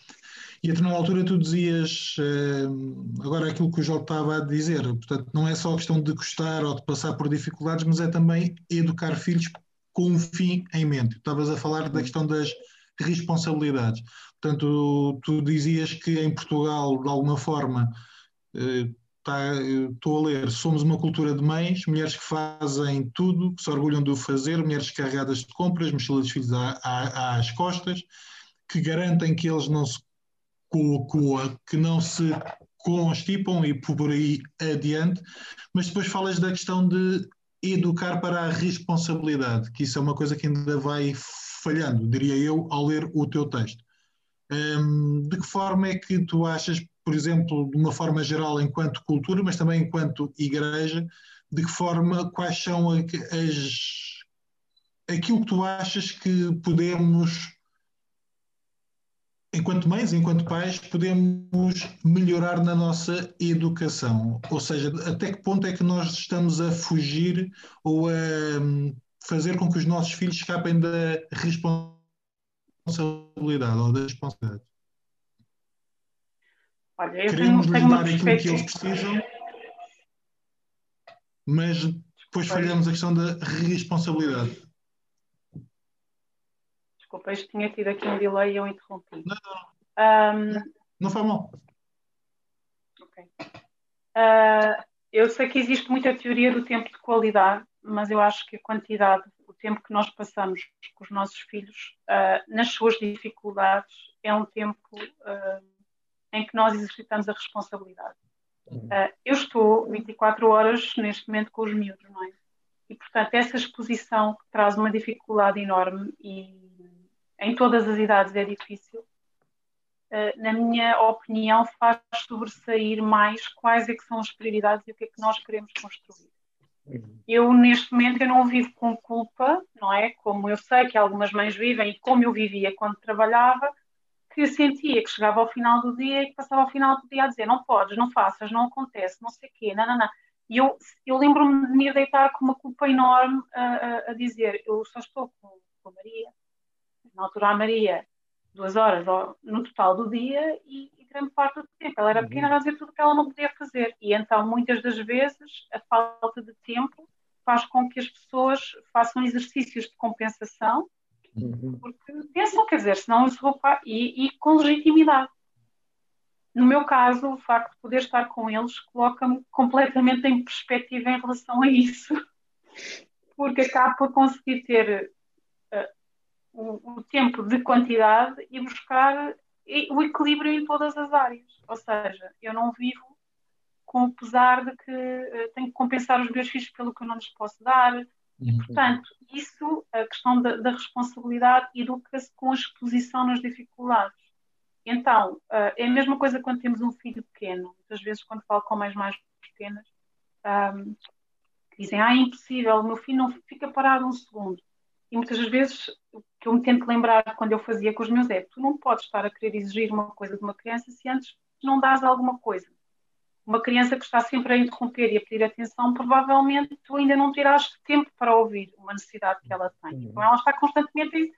E a determinada altura tu dizias uh, agora aquilo que o João estava a dizer, portanto, não é só questão de gostar ou de passar por dificuldades, mas é também educar filhos com um fim em mente. Estavas a falar da questão das responsabilidades. Portanto, tu dizias que em Portugal, de alguma forma, uh, Tá, estou a ler, somos uma cultura de mães, mulheres que fazem tudo, que se orgulham de o fazer, mulheres carregadas de compras, mochilas de filhos às costas, que garantem que eles não se que não se constipam e por aí adiante, mas depois falas da questão de educar para a responsabilidade, que isso é uma coisa que ainda vai falhando, diria eu, ao ler o teu texto. Hum, de que forma é que tu achas, por exemplo, de uma forma geral, enquanto cultura, mas também enquanto igreja, de que forma, quais são as, aquilo que tu achas que podemos enquanto mães, enquanto pais, podemos melhorar na nossa educação? Ou seja, até que ponto é que nós estamos a fugir ou a hum, fazer com que os nossos filhos escapem da responsabilidade ou da responsabilidade? Olha, eu Queremos tenho dar aquilo que eles precisam, mas depois falhamos a questão da responsabilidade. Desculpa, isto tinha tido aqui um delay e eu interrompi. Não, não. Um, não foi mal. Ok. Uh, eu sei que existe muita teoria do tempo de qualidade, mas eu acho que a quantidade, o tempo que nós passamos com os nossos filhos uh, nas suas dificuldades, é um tempo uh, em que nós exercitamos a responsabilidade. Uh, eu estou 24 horas neste momento com os miúdos, não é? E, portanto, essa exposição que traz uma dificuldade enorme e em todas as idades é difícil, uh, na minha opinião, faz sobressair mais quais é que são as prioridades e o que é que nós queremos construir. Uhum. Eu, neste momento, eu não vivo com culpa, não é? Como eu sei que algumas mães vivem e como eu vivia quando trabalhava, que sentia que chegava ao final do dia e que passava ao final do dia a dizer não podes, não faças, não acontece, não sei o quê, não, não, não. E eu, eu lembro-me de me deitar com uma culpa enorme a, a, a dizer eu só estou com, com a Maria, na altura a Maria, duas horas no total do dia e, e grande parte do tempo. Ela era pequena, a fazer tudo o que ela não podia fazer. E então, muitas das vezes, a falta de tempo faz com que as pessoas façam exercícios de compensação, uhum. porque pensam, quer dizer, senão eu sou e, e com legitimidade. no meu caso, o facto de poder estar com eles coloca-me completamente em perspectiva em relação a isso, porque acabo por conseguir ter uh, o, o, tempo de quantidade e buscar o equilíbrio em todas as áreas. Ou seja, eu não vivo com o pesar de que uh, tenho que compensar os meus filhos pelo que eu não lhes posso dar. Uhum. E, portanto, isso, a questão da, da responsabilidade, educa-se com a exposição nas dificuldades. Então, uh, é a mesma coisa quando temos um filho pequeno. Muitas vezes, quando falo com mães mais pequenas, um, dizem: Ah, é impossível, o meu filho não fica parado um segundo. E muitas vezes, o que eu me tento lembrar quando eu fazia com os meus é: tu não podes estar a querer exigir uma coisa de uma criança se antes não dás alguma coisa. Uma criança que está sempre a interromper e a pedir atenção, provavelmente tu ainda não terás tempo para ouvir uma necessidade que ela tem. Então, ela está constantemente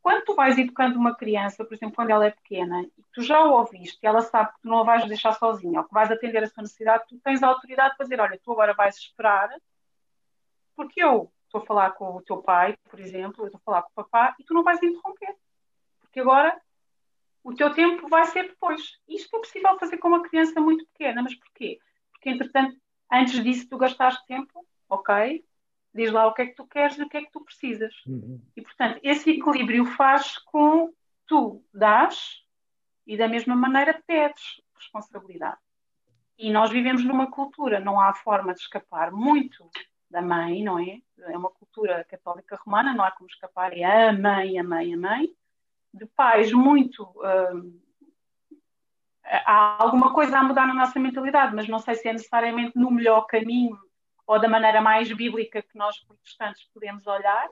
quando tu vais educando uma criança, por exemplo, quando ela é pequena, e tu já o ouviste, e ela sabe que tu não a vais deixar sozinha, ou que vais atender a sua necessidade, tu tens a autoridade para dizer, olha, tu agora vais esperar, porque eu estou a falar com o teu pai, por exemplo, eu estou a falar com o papá, e tu não vais interromper. Porque agora o teu tempo vai ser depois. Isto é possível fazer com uma criança muito pequena, mas porquê? Porque, entretanto, antes disso tu gastaste tempo, ok, diz lá o que é que tu queres e o que é que tu precisas. Uhum. E, portanto, esse equilíbrio faz com tu dás e da mesma maneira pedes responsabilidade. E nós vivemos numa cultura, não há forma de escapar muito da mãe, não é? É uma cultura católica romana, não há como escapar, é a mãe, a mãe, a mãe. De pais muito. Hum, há alguma coisa a mudar na nossa mentalidade, mas não sei se é necessariamente no melhor caminho ou da maneira mais bíblica que nós protestantes podemos olhar,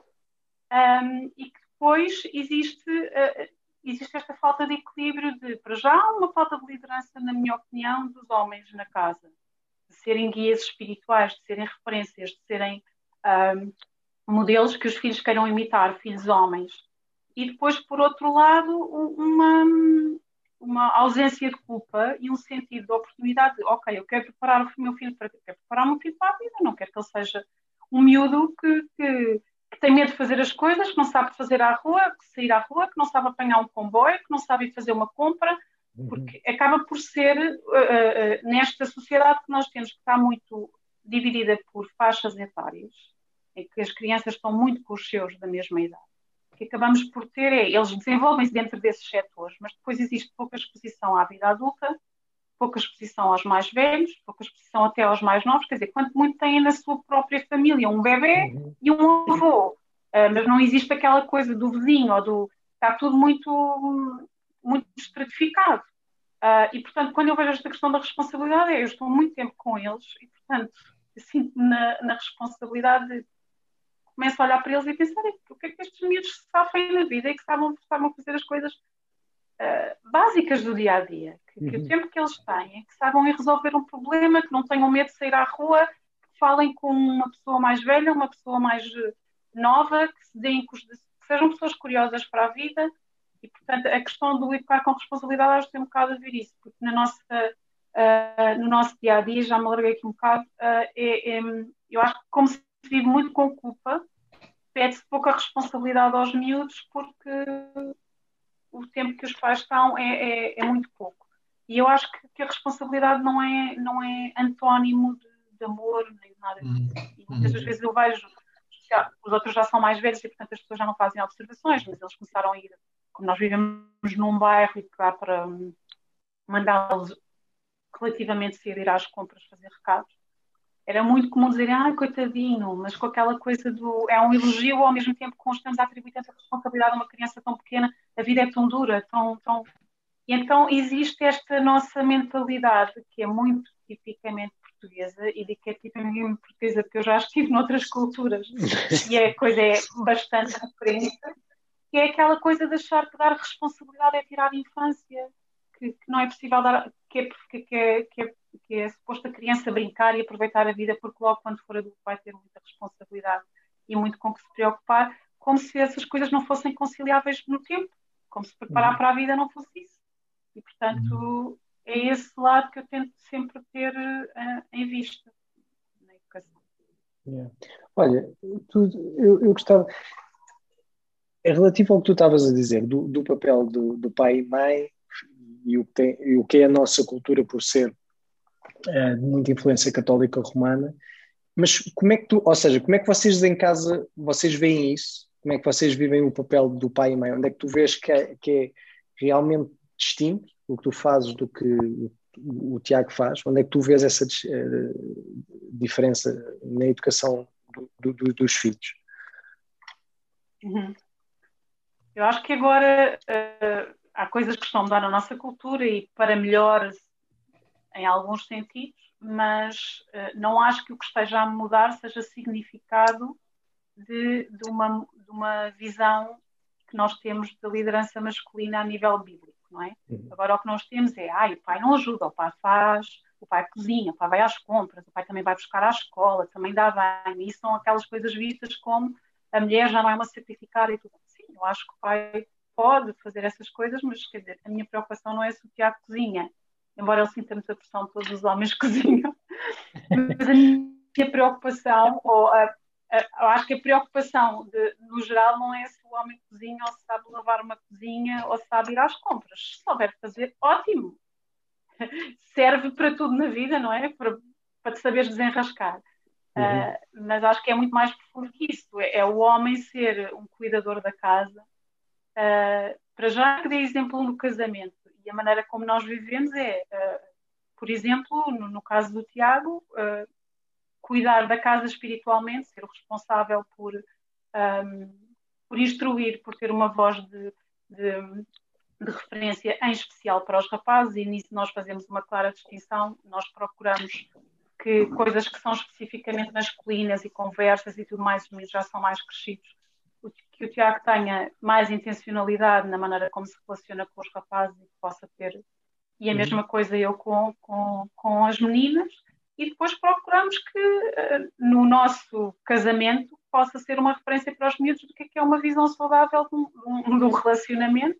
um, e que depois existe, uh, existe esta falta de equilíbrio de, para já, uma falta de liderança, na minha opinião, dos homens na casa, de serem guias espirituais, de serem referências, de serem um, modelos que os filhos queiram imitar, filhos homens. E depois, por outro lado, uma, uma ausência de culpa e um sentido de oportunidade. De, ok, eu quero preparar o meu filho para quero preparar o meu filho para a vida, não quero que ele seja um miúdo que, que, que, tem medo de fazer as coisas, que não sabe fazer à rua, que sair à rua, que não sabe apanhar um comboio, que não sabe ir fazer uma compra, uhum. porque uhum. acaba por ser uh, uh, nesta sociedade que nós temos que está muito dividida por faixas etárias, em que as crianças estão muito com os seus da mesma idade que acabamos por ter é, eles desenvolvem-se dentro desses setores, mas depois existe pouca exposição à vida adulta, pouca exposição aos mais velhos, pouca exposição até aos mais novos, quer dizer, quanto muito têm na sua própria família um bebê uhum. e um avô, uh, mas não existe aquela coisa do vizinho ou do... está tudo muito, muito estratificado. Uh, e, portanto, quando eu vejo esta questão da responsabilidade, é, eu estou muito tempo com eles e, portanto, sinto na, na responsabilidade de começo a olhar para eles e pensar o que é que estes miúdos sofrem na vida e que estavam, estavam a fazer as coisas uh, básicas do dia a dia. Que, uhum. que, o uhum. tempo que eles têm, que saibam ir resolver um problema, que não tenham medo de sair à rua, que falem com uma pessoa mais velha, uma pessoa mais eh, nova, que se deem que sejam pessoas curiosas para a vida. E, portanto, a questão do educar com responsabilidade acho que tem um bocado a ver isso, porque na nossa, uh, no nosso dia a dia, já me larguei aqui um bocado, uh, é, é, eu acho que como se vive muito com culpa, pede-se pouca responsabilidade aos miúdos porque o tempo que os pais estão é, é, é muito pouco. E eu acho que, que, a responsabilidade não é, não é antónimo de, de amor, nem nada disso. Uhum. E muitas das vezes eu vejo, os outros já são mais velhos e, portanto, as pessoas já não fazem observações, mas eles começaram a ir, como nós vivemos num bairro e que dá para mandá-los relativamente cedo ir às compras fazer recados, era muito comum dizer, ah, coitadinho, mas com aquela coisa do. É um elogio ao mesmo tempo que estamos a atribuir tanta responsabilidade a uma criança tão pequena, a vida é tão dura, tão. tão... E então existe esta nossa mentalidade que é muito tipicamente portuguesa e de que é tipicamente portuguesa porque eu já estive noutras culturas e a coisa é bastante diferente, que é aquela coisa de achar que dar responsabilidade é tirar a infância, que, que não é possível dar, que é, que é, que é que é suposto a criança brincar e aproveitar a vida, porque logo quando for adulto vai ter muita responsabilidade e muito com que se preocupar, como se essas coisas não fossem conciliáveis no tempo, como se preparar uhum. para a vida não fosse isso. E, portanto, uhum. é esse lado que eu tento sempre ter uh, em vista na educação. Yeah. Olha, tu, eu, eu gostava. É relativo ao que tu estavas a dizer, do, do papel do, do pai e mãe e, o, que tem, e o que é a nossa cultura por ser uh, de muita influência católica romana. Mas como é que tu, ou seja, como é que vocês em casa, vocês veem isso? Como é que vocês vivem o papel do pai e mãe? Onde é que tu vês que é, que é realmente distinto o que tu fazes do que o, Tiago faz? Onde é que tu vês essa uh, diferença na educação do, do, dos filhos? Uhum. Eu acho que agora uh, há coisas que estão a mudar na nossa cultura e para melhor em alguns sentidos, mas uh, não acho que o que esteja a mudar seja significado de, de, uma, de uma visão que nós temos da liderança masculina a nível bíblico, não é? Uhum. Agora o que nós temos é, ai, o pai não ajuda, o pai faz, o pai cozinha, o pai vai às compras, o pai também vai buscar à escola, também dá banho, e são aquelas coisas vistas como a mulher já não é uma sacrificada e tudo. Sim, eu acho que o pai pode fazer essas coisas, mas quer dizer, a minha preocupação não é se o Tiago cozinha, embora ele sinta muita pressão de todos os homens cozinham, mas a minha preocupação, ou a, a, eu acho que a preocupação de, no geral não é se o homem cozinha ou se sabe lavar uma cozinha ou se sabe ir às compras. Se souber fazer, ótimo. Serve para tudo na vida, não é? Para, para te saberes desenrascar. Uhum. Uh, mas acho que é muito mais profundo que isso. É, é o homem ser um cuidador da casa. Uh, para já que dei exemplo no casamento e a maneira como nós vivemos é, uh, por exemplo, no, no, caso do Tiago, cuidar da casa espiritualmente, ser o responsável por, um, por instruir, por ter uma voz de, de, de referência em especial para os rapazes e nisso nós fazemos uma clara distinção. Nós procuramos que coisas que são especificamente masculinas e conversas e tudo mais, já são mais crescidos, que o Tiago tenha mais intencionalidade na maneira como se relaciona com os rapazes e que possa ter. E a uhum. mesma coisa eu com, com, com as meninas. E depois procuramos que eh, no nosso casamento possa ser uma referência para os miúdos do que é, que é uma visão saudável do, do relacionamento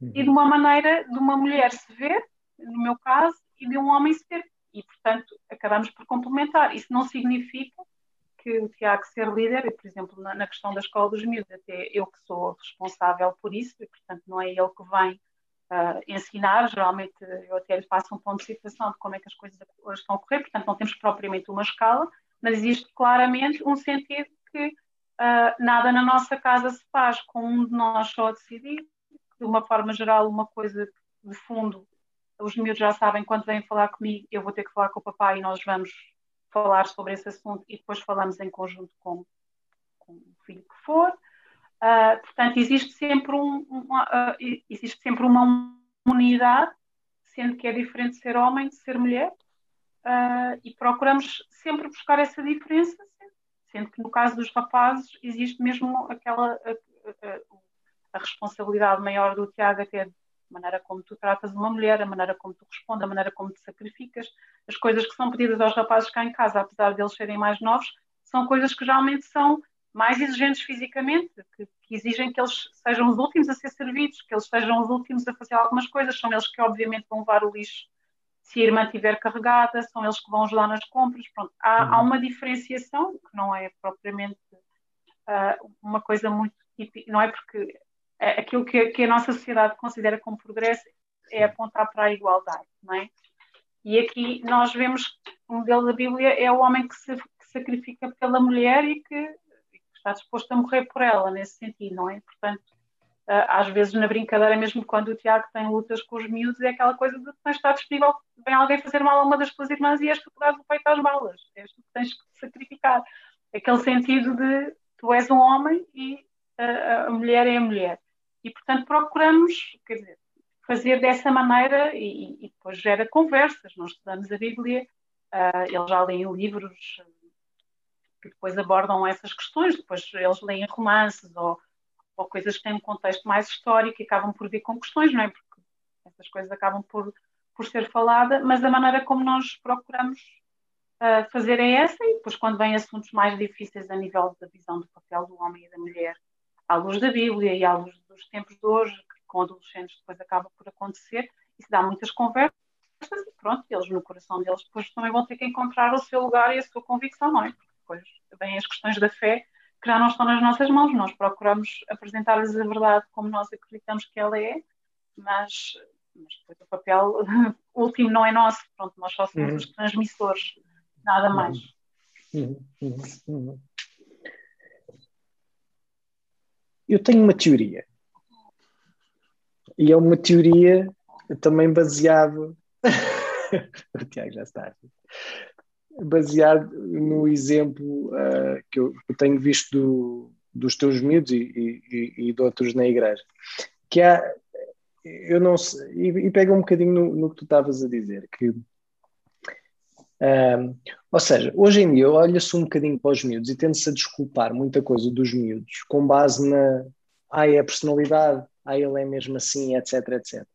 uhum. e de uma maneira de uma mulher se ver, no meu caso, e de um homem se ver e, portanto, acabamos por complementar. Isso não significa que o Tiago ser líder, e, por exemplo, na, na, questão da escola dos miúdos, até eu que sou responsável por isso, e, portanto, não é ele que vem uh, ensinar, geralmente eu até lhe faço um ponto de situação de como é que as coisas estão a correr, portanto, não temos propriamente uma escala, mas existe claramente um sentido que uh, nada na nossa casa se faz com um de nós só a decidir, de uma forma geral, uma coisa de fundo os miúdos já sabem quando vêm falar comigo, eu vou ter que falar com o papai e nós vamos falar sobre esse assunto e depois falamos em conjunto com, com o filho que for. Uh, portanto, existe sempre, um, uma, uh, existe sempre uma unidade, sendo que é diferente ser homem de ser mulher, uh, e procuramos sempre buscar essa diferença, sendo que no caso dos rapazes existe mesmo aquela a, a, responsabilidade maior do Tiago até a maneira como tu tratas uma mulher, a maneira como tu respondes, a maneira como te sacrificas, as coisas que são pedidas aos rapazes cá em casa, apesar de eles serem mais novos, são coisas que geralmente são mais exigentes fisicamente, que, que, exigem que eles sejam os últimos a ser servidos, que eles sejam os últimos a fazer algumas coisas, são eles que obviamente vão levar o lixo se a irmã estiver carregada, são eles que vão ajudar nas compras, pronto, há, há uhum. uma diferenciação que não é propriamente uh, uma coisa muito típica, não é porque aquilo que, que, a nossa sociedade considera como progresso é apontar para a igualdade, não é? E aqui nós vemos que o modelo da Bíblia é o homem que se que sacrifica pela mulher e que, que, está disposto a morrer por ela, nesse sentido, não é? Portanto, às vezes na brincadeira, mesmo quando o Tiago tem lutas com os miúdos, é aquela coisa de tens estar disponível, vem alguém fazer mal a uma das tuas irmãs e és tu que dás o peito às balas, és tu que tens que sacrificar. Aquele sentido de tu és um homem e a, a mulher é a mulher. E, portanto, procuramos, dizer, fazer dessa maneira e, e depois gera conversas. Nós estudamos a Bíblia, uh, eles já leem livros que depois abordam essas questões, depois eles leem romances ou, ou coisas que têm um contexto mais histórico e acabam por vir com questões, não é? Porque essas coisas acabam por, por ser falada, mas a maneira como nós procuramos uh, fazer é essa, e depois quando vêm assuntos mais difíceis a nível da visão do papel do homem e da mulher, à luz da Bíblia e à luz dos tempos de hoje, que com adolescentes depois acaba por acontecer, isso dá muitas conversas e pronto, eles no coração deles depois também vão ter que encontrar o seu lugar e a sua convicção, não é? Porque depois vêm as questões da fé que já não estão nas nossas mãos, nós procuramos apresentar-lhes a verdade como nós acreditamos que ela é, mas, mas depois o papel último não é nosso, pronto, nós só somos uhum. os transmissores, nada uhum. mais. Uhum. Uhum. uhum. Eu tenho uma teoria. E é uma teoria também baseada. o Tiago já está. Baseado no exemplo uh, que eu, tenho visto do, dos teus miúdos e, e, e, de outros na igreja. Que há, eu não sei, e, e pega um bocadinho no, no que tu estavas a dizer, que um, ou seja, hoje em dia olha-se um bocadinho para os miúdos e tende-se a desculpar muita coisa dos miúdos com base na ah, é a personalidade, ah, ele é mesmo assim, etc, etc.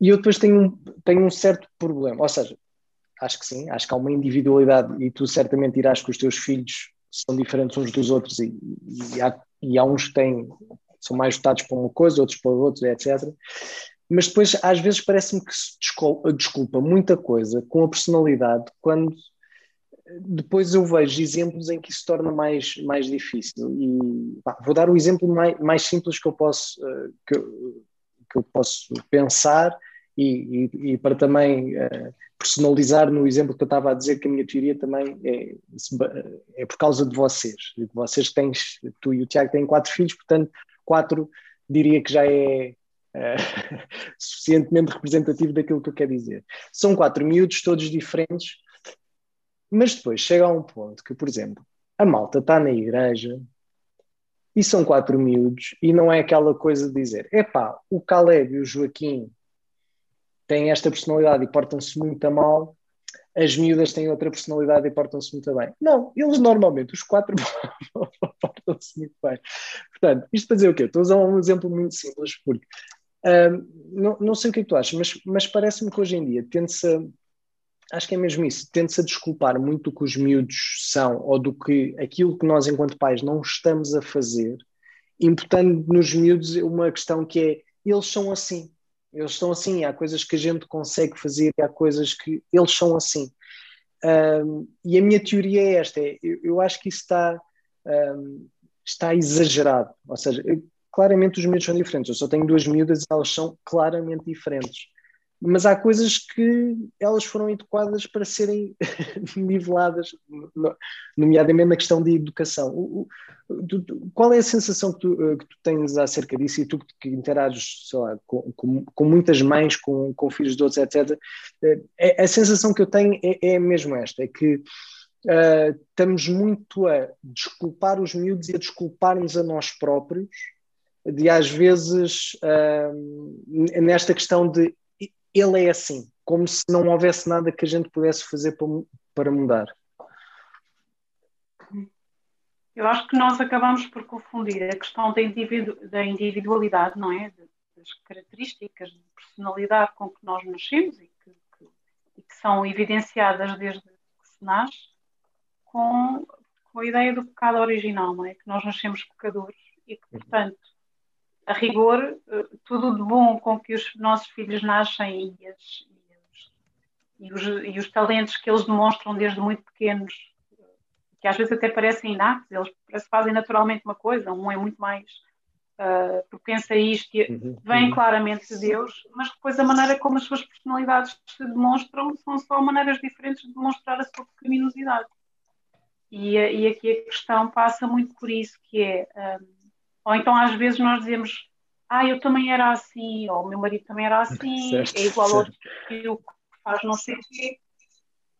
E eu depois tenho um, tenho um certo problema, ou seja, acho que sim, acho que há uma individualidade e tu certamente irás que os teus filhos são diferentes uns dos outros e, e, há, e há uns que têm, são mais dotados para uma coisa, outros para outra, etc mas depois às vezes parece-me que se desculpa, muita coisa com a personalidade quando depois eu vejo exemplos em que isso torna mais, mais difícil e pá, vou dar o exemplo mais, mais simples que eu posso uh, que, que, eu posso pensar e, e, e para também uh, personalizar no exemplo que eu estava a dizer que a minha teoria também é, é por causa de vocês, de vocês tens, tu e o Tiago têm quatro filhos, portanto quatro diria que já é uh, suficientemente representativo daquilo que eu quero dizer. São quatro miúdos, todos diferentes, mas depois chega a um ponto que, por exemplo, a malta está na igreja e são quatro miúdos e não é aquela coisa de dizer epá, o Caleb e o Joaquim têm esta personalidade e portam-se muito a mal, as miúdas têm outra personalidade e portam-se muito bem. Não, eles normalmente, os quatro, portam-se muito bem. Portanto, isto para dizer o quê? Estou a usar um exemplo muito simples, porque não, não sei o que é que tu achas, mas, mas parece-me que hoje em dia tende-se a, acho que é mesmo isso, tende-se a desculpar muito do que os miúdos são ou do que aquilo que nós, enquanto pais, não estamos a fazer, imputando nos miúdos uma questão que é eles são assim, eles são assim, há coisas que a gente consegue fazer e há coisas que eles são assim. Um, e a minha teoria é esta: é, eu, eu, acho que isso está, um, está exagerado. Ou seja, eu, claramente os miúdos são diferentes. Eu só tenho duas miúdas e elas são claramente diferentes. Mas há coisas que elas foram educadas para serem niveladas, nomeadamente na questão de educação. qual é a sensação que tu, que tu, tens acerca disso e tu que interages lá, com, com, com, muitas mães, com, com filhos de outros, etc. É, a sensação que eu tenho é, é mesmo esta: é que uh, estamos muito a desculpar os miúdos e a desculpar-nos a nós próprios de às vezes uh, nesta questão de ele é assim, como se não houvesse nada que a gente pudesse fazer para, para mudar. Eu acho que nós acabamos por confundir a questão da, individu da individualidade, não é? Das características de personalidade com que nós nascemos e que, que, e que são evidenciadas desde que se nasce, com, com a ideia do pecado original, não é? Que nós nascemos pecadores e que, portanto, a rigor, eh, tudo de bom com que os nossos filhos nascem e, as, e, os, e, os, talentos que eles demonstram desde muito pequenos, que às vezes até parecem inatos, eles fazem naturalmente uma coisa, um é muito mais uh, propenso a isto, uhum, vem uhum. claramente de Deus, mas depois a maneira como as suas personalidades se demonstram são só maneiras diferentes de demonstrar a sua pecaminosidade. E, e aqui a questão passa muito por isso, que é. Um, ou então às vezes nós dizemos, ah, eu também era assim, ou o meu marido também era assim, certo, é igual ao outro que faz não sei o quê.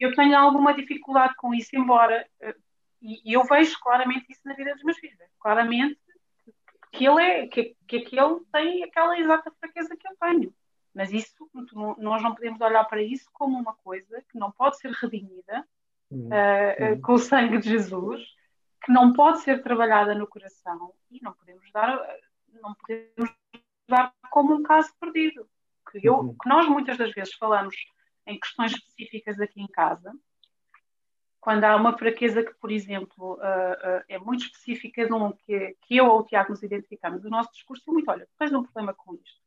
Eu tenho alguma dificuldade com isso, embora, eh, e, eu vejo claramente isso na vida dos meus filhos, claramente que ele é, que, que aquele tem aquela exata fraqueza que eu tenho. Mas isso, nós não podemos olhar para isso como uma coisa que não pode ser redimida uhum. uh, com o sangue de Jesus que não pode ser trabalhada no coração e não podemos dar, não podemos dar como um caso perdido. Que, eu, uhum. que nós muitas das vezes falamos em questões específicas aqui em casa, quando há uma fraqueza que, por exemplo, uh, uh, é muito específica de um que, que eu ou o Tiago nos identificamos, o nosso discurso é muito: olha, tu tens um problema com isto.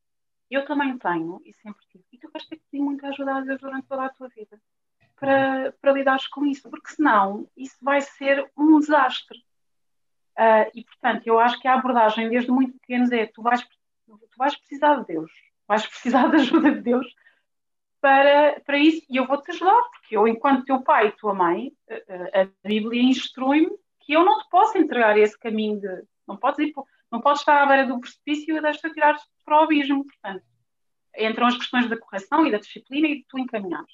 Eu também tenho e sempre tive. E tu vais ter que pedir muita ajuda a Deus durante toda a tua vida para, para lidares com isso, porque senão isso vai ser um desastre. Uh, e, portanto, eu acho que a abordagem desde muito pequenos é tu vais, tu vais precisar de Deus, vais precisar da ajuda de Deus para, para isso, e eu vou-te ajudar, porque eu, enquanto teu pai e tua mãe, a, a Bíblia instrui-me que eu não te posso entregar esse caminho de. Não podes, ir, não podes estar à beira do precipício e deixar tirar para o abismo. Portanto, entram as questões da correção e da disciplina e de tu encaminhares.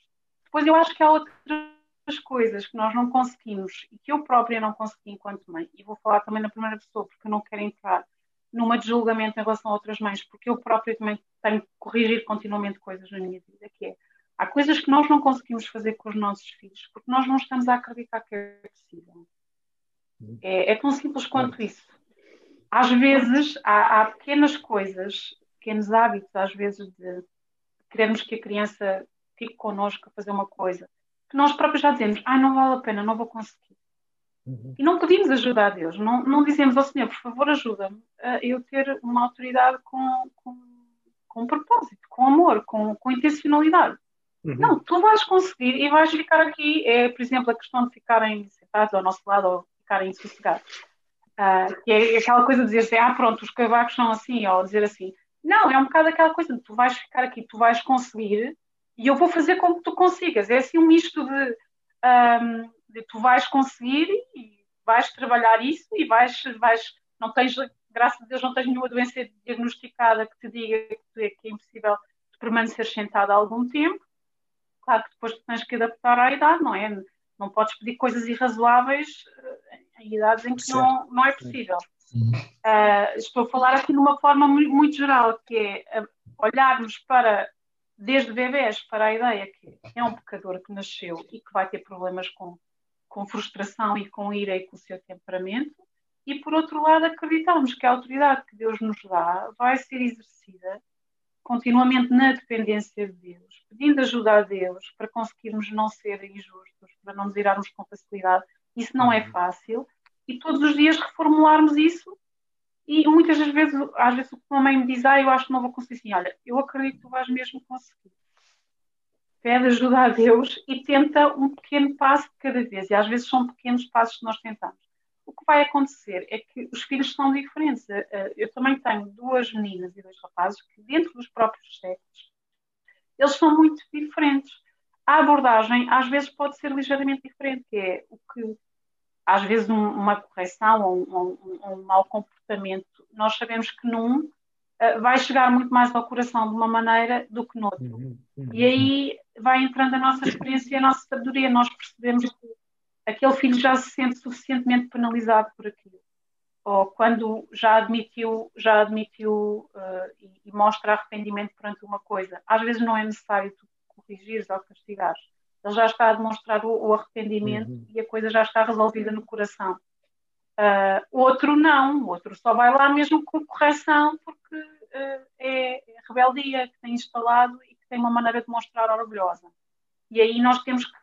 Depois eu acho que há outras coisas que nós não conseguimos e que eu própria não consegui enquanto mãe, e vou falar também na primeira pessoa, porque eu não quero entrar numa de julgamento em relação a outras mães, porque eu própria também tenho que corrigir continuamente coisas na minha vida, que é, há coisas que nós não conseguimos fazer com os nossos filhos, porque nós não estamos a acreditar que é possível. É, é tão simples quanto isso. Às vezes, há, há pequenas coisas, pequenos hábitos, às vezes, de queremos que a criança fique connosco a fazer uma coisa, que nós próprios já dizemos, ah, não vale a pena, não vou conseguir. Uhum. E não pedimos ajuda a Deus, não, não dizemos ao Senhor, por favor, ajuda-me a eu ter uma autoridade com, com, com propósito, com amor, com, com intencionalidade. Uhum. Não, tu vais conseguir e vais ficar aqui. É, por exemplo, a questão de ficarem sentados ao nosso lado ou ficarem sossegados. Uh, que é aquela coisa de dizer assim, ah, pronto, os cavacos são assim, ou dizer assim. Não, é um bocado aquela coisa de tu vais ficar aqui, tu vais conseguir e eu vou fazer com que tu consigas. É assim um misto de, um, de tu vais conseguir e vais trabalhar isso e vais, vais não tens, graças a Deus, não tens nenhuma doença diagnosticada que te diga que é, que é impossível permanecer sentado há algum tempo. Claro que depois tens que adaptar à idade, não é? Não podes pedir coisas irrazoáveis eh, em idades em que não, não é possível. Uh, estou a falar aqui de uma forma muito, muito geral, que é uh, olharmos para desde bebés para a ideia que é um pecador que nasceu e que vai ter problemas com, com frustração e com ira e com o seu temperamento, e por outro lado acreditamos que a autoridade que Deus nos dá vai ser exercida continuamente na dependência de Deus, pedindo ajuda a Deus para conseguirmos não ser injustos, para não nos irarmos com facilidade. Isso não é fácil, e todos os dias reformularmos isso e muitas das vezes, às vezes, o que a mãe me diz, ah, eu acho que não vou conseguir. Assim, olha, eu acredito que tu vais mesmo conseguir. Pede ajuda a Deus e tenta um pequeno passo de cada vez. E às vezes são pequenos passos que nós tentamos. O que vai acontecer é que os filhos são diferentes. Eh, eu também tenho duas meninas e dois rapazes que, dentro dos próprios sexos, eles são muito diferentes. A abordagem, às vezes, pode ser ligeiramente diferente, que é o que às vezes um, uma correção ou um, um, um, mau comportamento, nós sabemos que num uh, vai chegar muito mais ao coração de uma maneira do que no outro. Uhum, uhum. E aí vai entrando a nossa experiência e a nossa sabedoria. Nós percebemos que aquele filho já se sente suficientemente penalizado por aquilo. Ou quando já admitiu, já admitiu uh, e, e, mostra arrependimento perante uma coisa. Às vezes não é necessário tu corrigires ou castigares ele já está a demonstrar o, o arrependimento uhum. e a coisa já está resolvida no coração. Uh, outro não, outro só vai lá mesmo com correção porque uh, é, é rebeldia que tem instalado e que tem uma maneira de mostrar orgulhosa. E aí nós temos que,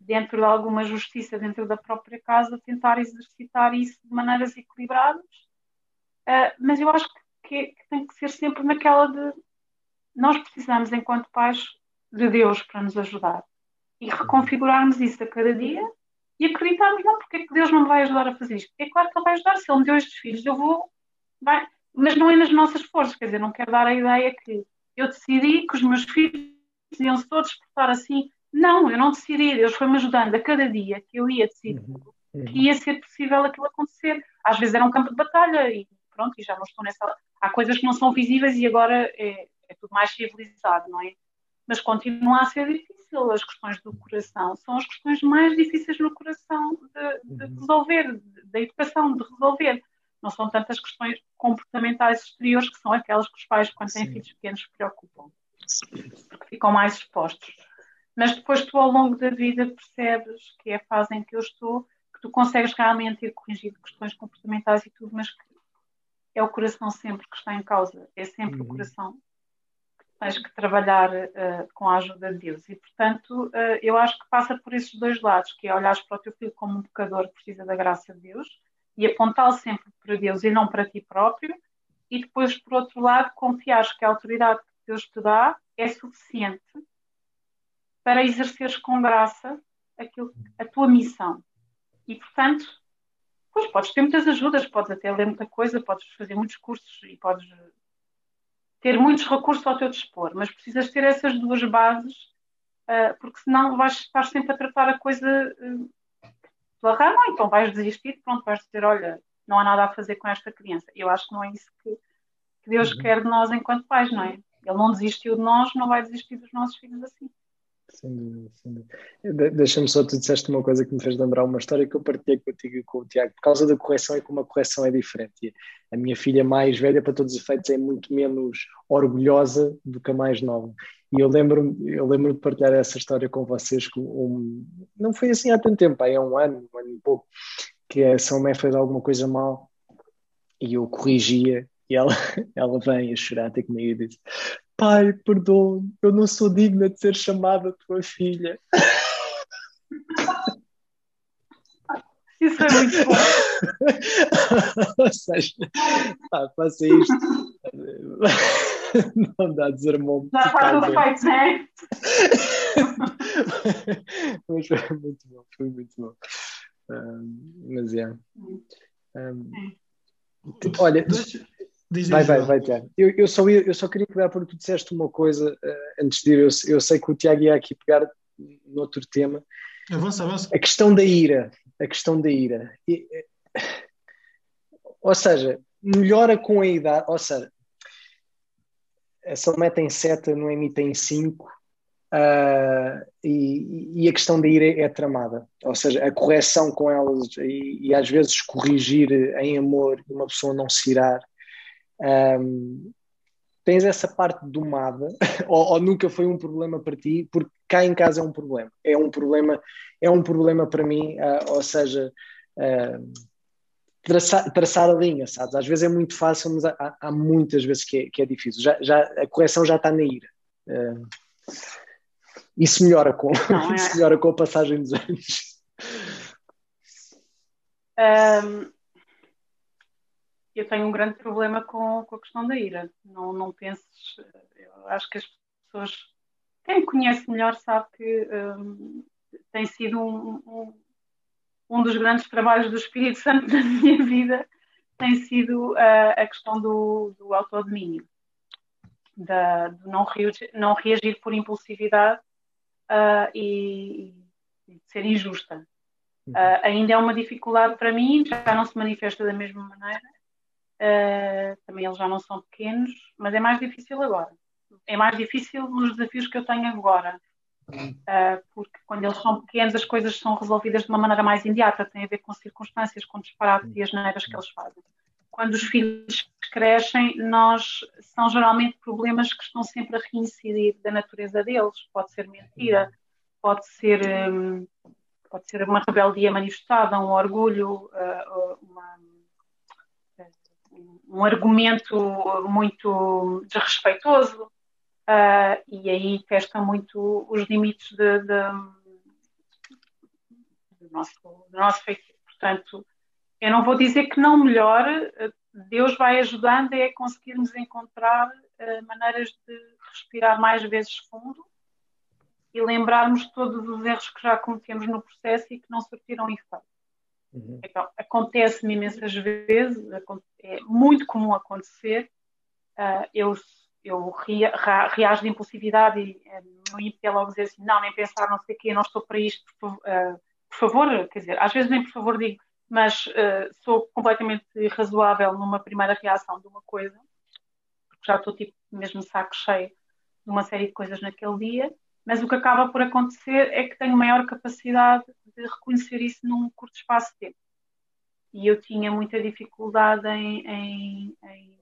dentro de alguma justiça, dentro da própria casa, tentar exercitar isso de maneiras equilibradas. Uh, mas eu acho que, que tem que ser sempre naquela de nós precisamos, enquanto pais, de Deus para nos ajudar e reconfigurarmos isso a cada dia e acreditarmos, não, porque é que Deus não me vai ajudar a fazer isto? É claro que Ele vai ajudar, se Ele me deu estes filhos, eu vou, vai, mas não é nas nossas forças, quer dizer, não quero dar a ideia que eu decidi que os meus filhos iam todos portar assim. Não, eu não decidi, Deus foi-me ajudando a cada dia que eu ia decidir uhum, uhum. que ia ser possível aquilo acontecer. Às vezes era um campo de batalha e pronto, e já não estou nessa. Há coisas que não são visíveis e agora é, é tudo mais civilizado, não é? Mas continua a ser difícil as questões do coração são as questões mais difíceis no coração de, de uhum. resolver, da educação, de resolver. Não são tantas questões comportamentais exteriores que são aquelas que os pais, quando têm Sim. filhos pequenos, se preocupam, porque ficam mais expostos. Mas depois tu, ao longo da vida, percebes que é a fase em que eu estou, que tu consegues realmente ir corrigindo questões comportamentais e tudo, mas que é o coração sempre que está em causa, é sempre uhum. o coração tens que trabalhar uh, com a ajuda de Deus. E, portanto, uh, eu acho que passa por esses dois lados, que é olhar para o teu filho como um pecador que precisa da graça de Deus e apontá-lo sempre para Deus e não para ti próprio, e depois, por outro lado, confiares que a autoridade que Deus te dá é suficiente para exerceres com graça aquilo, a tua missão. E, portanto, pois podes ter muitas ajudas, podes até ler muita coisa, podes fazer muitos cursos e podes ter muitos recursos ao teu dispor, mas precisas ter essas duas bases, uh, porque senão vais estar sempre a tratar a coisa uh, pela rama, então vais desistir, pronto, vais dizer, olha, não há nada a fazer com esta criança. Eu acho que não é isso que, que Deus uhum. quer de nós enquanto pais, não é? Ele não desistiu de nós, não vai desistir dos nossos filhos assim. Sem dúvida, sem dúvida. Deixa-me só, tu disseste uma coisa que me fez lembrar uma história que eu partilhei contigo e com o Tiago, por causa da correção e como a correção é diferente. A minha filha mais velha, para todos os efeitos, é muito menos orgulhosa do que a mais nova. E eu lembro eu lembro de partilhar essa história com vocês, que um, não foi assim há tanto tempo, há um ano, um ano e pouco, que a São Mé fez alguma coisa mal e eu corrigia e ela, ela vem a chorar até comigo e diz Pai, perdoa eu não sou digna de ser chamada tua filha. Isso é muito bom. Ou seja, pá, faça isto. Não dá desarmou-me. Já está tudo feito, não é? Mas foi muito bom, foi muito bom. Um, mas é. Um, olha, Diz, vai, vai, vai, Tiago. Eu, eu, só, eu só queria pegar porque tu disseste uma coisa uh, antes de ir. Eu, eu, sei que o Tiago ia aqui pegar noutro tema. Avança, avança. A questão da ira. A questão da ira. E, uh, ou seja, melhora com a idade. Ou seja, a Salomé tem 7, a Noemi tem 5. Uh, e, e, a questão da ira é, é tramada, ou seja, a correção com elas e, e às vezes corrigir em amor uma pessoa não se irar um, tens essa parte domada ou, ou, nunca foi um problema para ti porque cá em casa é um problema. É um problema é um problema para mim uh, ou seja uh, traçar, traçar, a linha sabes? Às vezes é muito fácil mas há, há muitas vezes que é, que é, difícil. Já, já a correção já está na ira. Uh, isso melhora com Não, é... isso melhora com a passagem dos anos. Um eu tenho um grande problema com, com a questão da ira. Não, não penses, eu acho que as pessoas, quem me conhece melhor sabe que um, tem sido um, um, um, dos grandes trabalhos do Espírito Santo da minha vida, tem sido uh, a questão do, do autodomínio, da, de não reagir, não reagir por impulsividade uh, e, e ser injusta. Uh, ainda é uma dificuldade para mim, já não se manifesta da mesma maneira, Uh, também eles já não são pequenos, mas é mais difícil agora. É mais difícil nos desafios que eu tenho agora. Uh, porque quando eles são pequenos as coisas são resolvidas de uma maneira mais imediata, tem a ver com circunstâncias, com disparates e as neiras que eles fazem. Quando os filhos crescem, nós são geralmente problemas que estão sempre a reincidir da natureza deles. Pode ser mentira, pode ser, um, pode ser uma rebeldia manifestada, um orgulho, uh, uma um argumento muito desrespeitoso uh, e aí testam muito os limites de, de, do, nosso, do nosso feitiço. Portanto, eu não vou dizer que não melhore, Deus vai ajudando é conseguirmos encontrar uh, maneiras de respirar mais vezes fundo e lembrarmos todos os erros que já cometemos no processo e que não surtiram efeito. Uhum. Então, acontece-me imensas vezes, é muito comum acontecer, uh, eu, eu rea, reajo de impulsividade e uh, no ímpeto logo dizer assim, não, nem pensar, não sei o quê, não estou para isto, por, uh, por, favor, quer dizer, às vezes nem por favor digo, mas uh, sou completamente razoável numa primeira reação de uma coisa, porque já estou tipo mesmo saco cheio de uma série de coisas naquele dia, mas o que acaba por acontecer é que tenho maior capacidade de reconhecer isso num curto espaço de tempo. E eu tinha muita dificuldade em, em, em,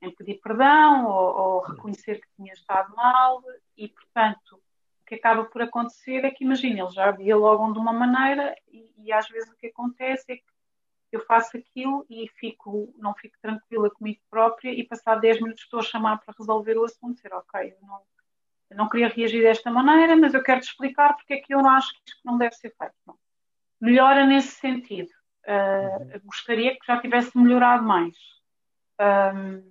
em pedir perdão ou, ou, reconhecer que tinha estado mal, e portanto, o que acaba por acontecer é que, imagina, eles já dialogam de uma maneira, e, e às vezes o que acontece é que eu faço aquilo e fico, não fico tranquila comigo própria, e passar 10 minutos estou a chamar para resolver o assunto, dizer, ok, eu não eu não queria reagir desta maneira, mas eu quero te explicar porque é que eu não acho que isto não deve ser feito. Não. Melhora nesse sentido. Uh, gostaria que já tivesse melhorado mais. Um,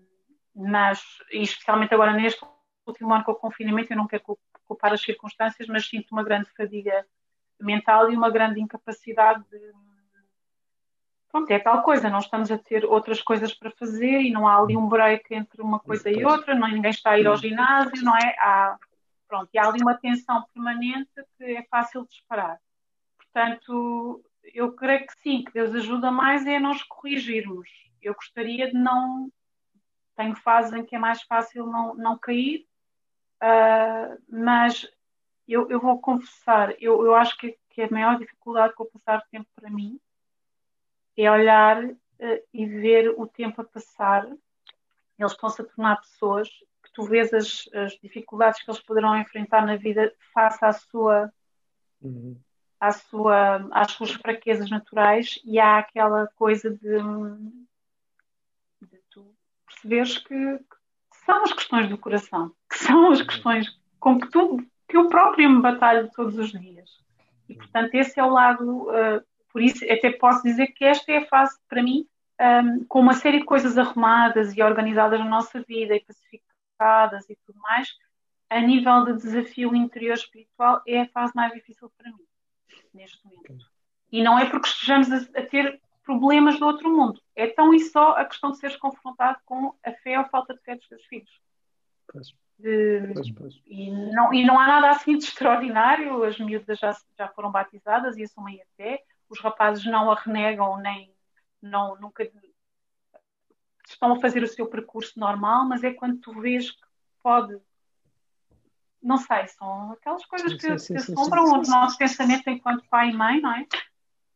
mas, e especialmente agora neste último ano com o confinamento, eu não quero culpar as circunstâncias, mas sinto uma grande fadiga mental e uma grande incapacidade de, pronto, é tal coisa, não estamos a ter outras coisas para fazer e não há ali um break entre uma coisa e outra, não, ninguém está a ir ao ginásio, não é? Há, pronto, e há ali uma tensão permanente que é fácil de disparar. Portanto, eu creio que sim, que Deus ajuda mais é nós corrigirmos. Eu gostaria de não. Tenho fases em que é mais fácil não, não cair, uh, mas eu, eu vou confessar, eu, eu acho que, que a maior dificuldade com o passar tempo para mim é olhar uh, e ver o tempo a passar. Eles estão-se a tornar pessoas que tu vês as, as, dificuldades que eles poderão enfrentar na vida face à sua, uhum. à sua, às suas fraquezas naturais e há aquela coisa de, de tu perceberes que, que são as questões do coração, que são as questões com que tu que eu próprio me batalho todos os dias. E, portanto, esse é o lado uh, por isso, até posso dizer que esta é a fase, para mim, um, com uma série de coisas arrumadas e organizadas na nossa vida e pacificadas e tudo mais, a nível de desafio interior espiritual, é a fase mais difícil para mim, neste momento. E não é porque estejamos a, a ter problemas do outro mundo, é tão e só a questão de seres confrontado com a fé ou falta de fé dos teus filhos. De, pois, pois. E, não, e não há nada assim de extraordinário, as miúdas já, já foram batizadas e assumem a fé, os rapazes não a renegam nem não nunca estão a fazer o seu percurso normal, mas é quando tu vês que pode não sei, são aquelas coisas que, sim, assombram o nosso pensamento enquanto pai e mãe, não é?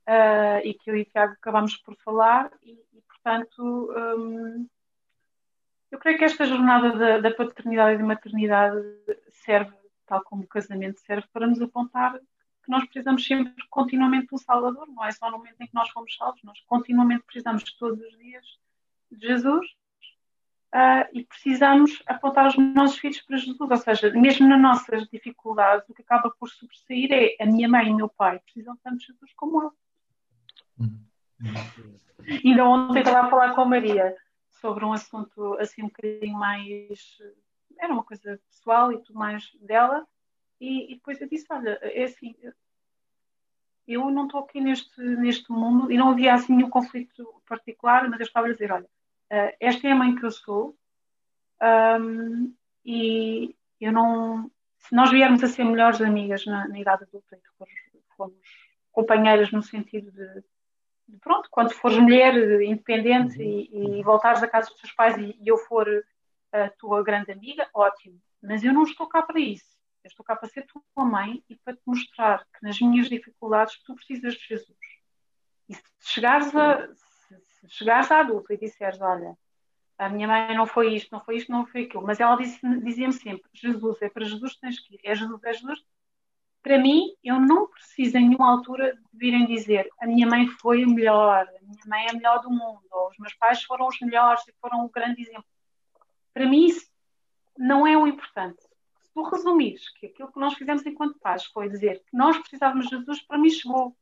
Uh, e que eu e o Tiago acabamos por falar, e, e portanto, um, eu creio que esta jornada da, da paternidade e da maternidade serve, tal como o casamento serve, para nos apontar que nós precisamos sempre continuamente do Salvador, não é só no momento em que nós fomos salvos, nós continuamente precisamos todos os dias de Jesus uh, e precisamos apontar os nossos filhos para Jesus, ou seja, mesmo nas nossas dificuldades, o que acaba por sobressair é a minha mãe e o meu pai precisam tanto de Jesus como eu. Uhum. Ainda ontem estava a falar com a Maria sobre um assunto assim um bocadinho mais. Era uma coisa pessoal e tudo mais dela, e, e depois eu disse: Olha, é assim, eu não estou aqui neste, neste mundo e não havia assim nenhum conflito particular, mas eu estava a dizer: Olha, uh, esta é a mãe que eu sou um, e eu não. Se nós viermos a ser melhores amigas na, na idade adulta e fomos, fomos companheiras no sentido de, de, pronto, quando fores mulher independente e, e voltares a casa dos teus pais e, e eu for a tua grande amiga, ótimo. Mas eu não estou cá para isso eu estou cá para ser tua mãe e para te mostrar que nas minhas dificuldades tu precisas de Jesus. E se chegares a, chegares à adulta e disseres, olha, a minha mãe não foi isto, não foi isto, não foi aquilo, mas ela dizia-me sempre, Jesus, é para Jesus que tens que ir, é Jesus, é Jesus. Para mim, eu não preciso em nenhuma altura de virem dizer a minha mãe foi a melhor, a minha mãe é a melhor do mundo, ou os meus pais foram os melhores e foram um grande exemplo. Para mim, isso não é o importante tu resumires que aquilo que nós fizemos enquanto pais foi dizer que nós precisávamos de Jesus, para mim chegou.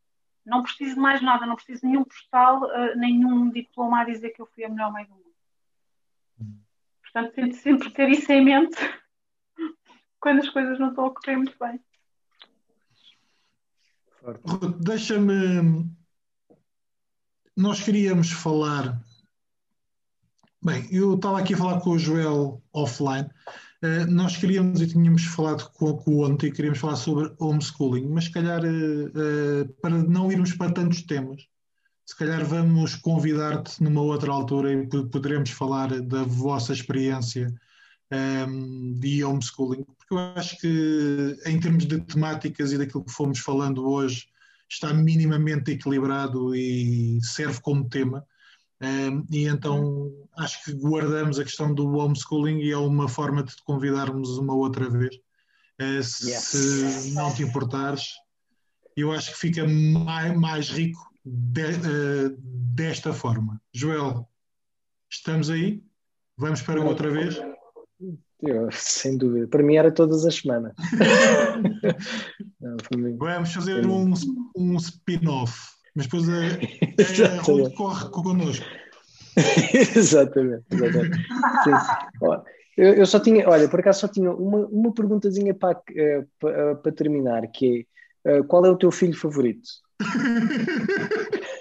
Não preciso de mais nada, não preciso de nenhum postal, uh, nenhum diploma a dizer que eu fui a melhor mãe do mundo. Portanto, tento sempre ter isso em mente quando as coisas não estão a correr muito bem. Deixa-me. Nós queríamos falar. Bem, eu estava aqui a falar com o Joel offline Uh, nós queríamos e tínhamos falado com, com o ontem, queríamos falar sobre homeschooling, mas se calhar uh, uh, para não irmos para tantos temas, se calhar vamos convidar-te numa outra altura e poderemos falar da vossa experiência um, ehm, de homeschooling, porque eu acho que em termos de temáticas e daquilo que fomos falando hoje, está minimamente equilibrado e serve como tema. Um, e então acho que guardamos a questão do homeschooling e é uma forma de te convidarmos uma outra vez. Uh, se yes. não te importares, eu acho que fica mais, mais rico de, uh, desta forma. Joel, estamos aí? Vamos para outra vez? Eu, sem dúvida. Para mim era todas as semanas. Vamos fazer um, um spin-off mas depois a, a, a Ruth corre connosco. exatamente, exatamente. Sim. Eu, eu, só tinha, olha, por acaso só tinha uma, uma perguntazinha para, uh, para, para terminar, que é uh, qual é o teu filho favorito?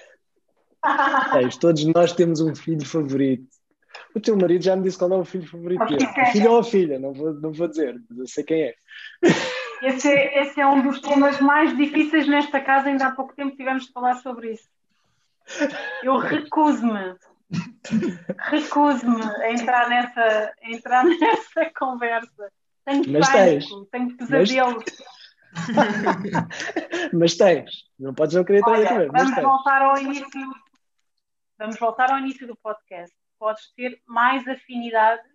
Tens, todos nós temos um filho favorito. O teu marido já me disse qual é o filho favorito dele. A filha ou a filha, não vou, não vou dizer, mas eu sei quem é. Esse, é. esse é um dos temas mais difíceis nesta casa, ainda há pouco tempo tivemos de falar sobre isso. Eu recuso-me, recuso-me a entrar nessa, a entrar nessa conversa. Tenho Mas pânico, tenho pesadelos. Mas tens, não podes não querer entrar Olha, vamos voltar ao início. Vamos voltar ao início do podcast. Podes ter mais afinidades,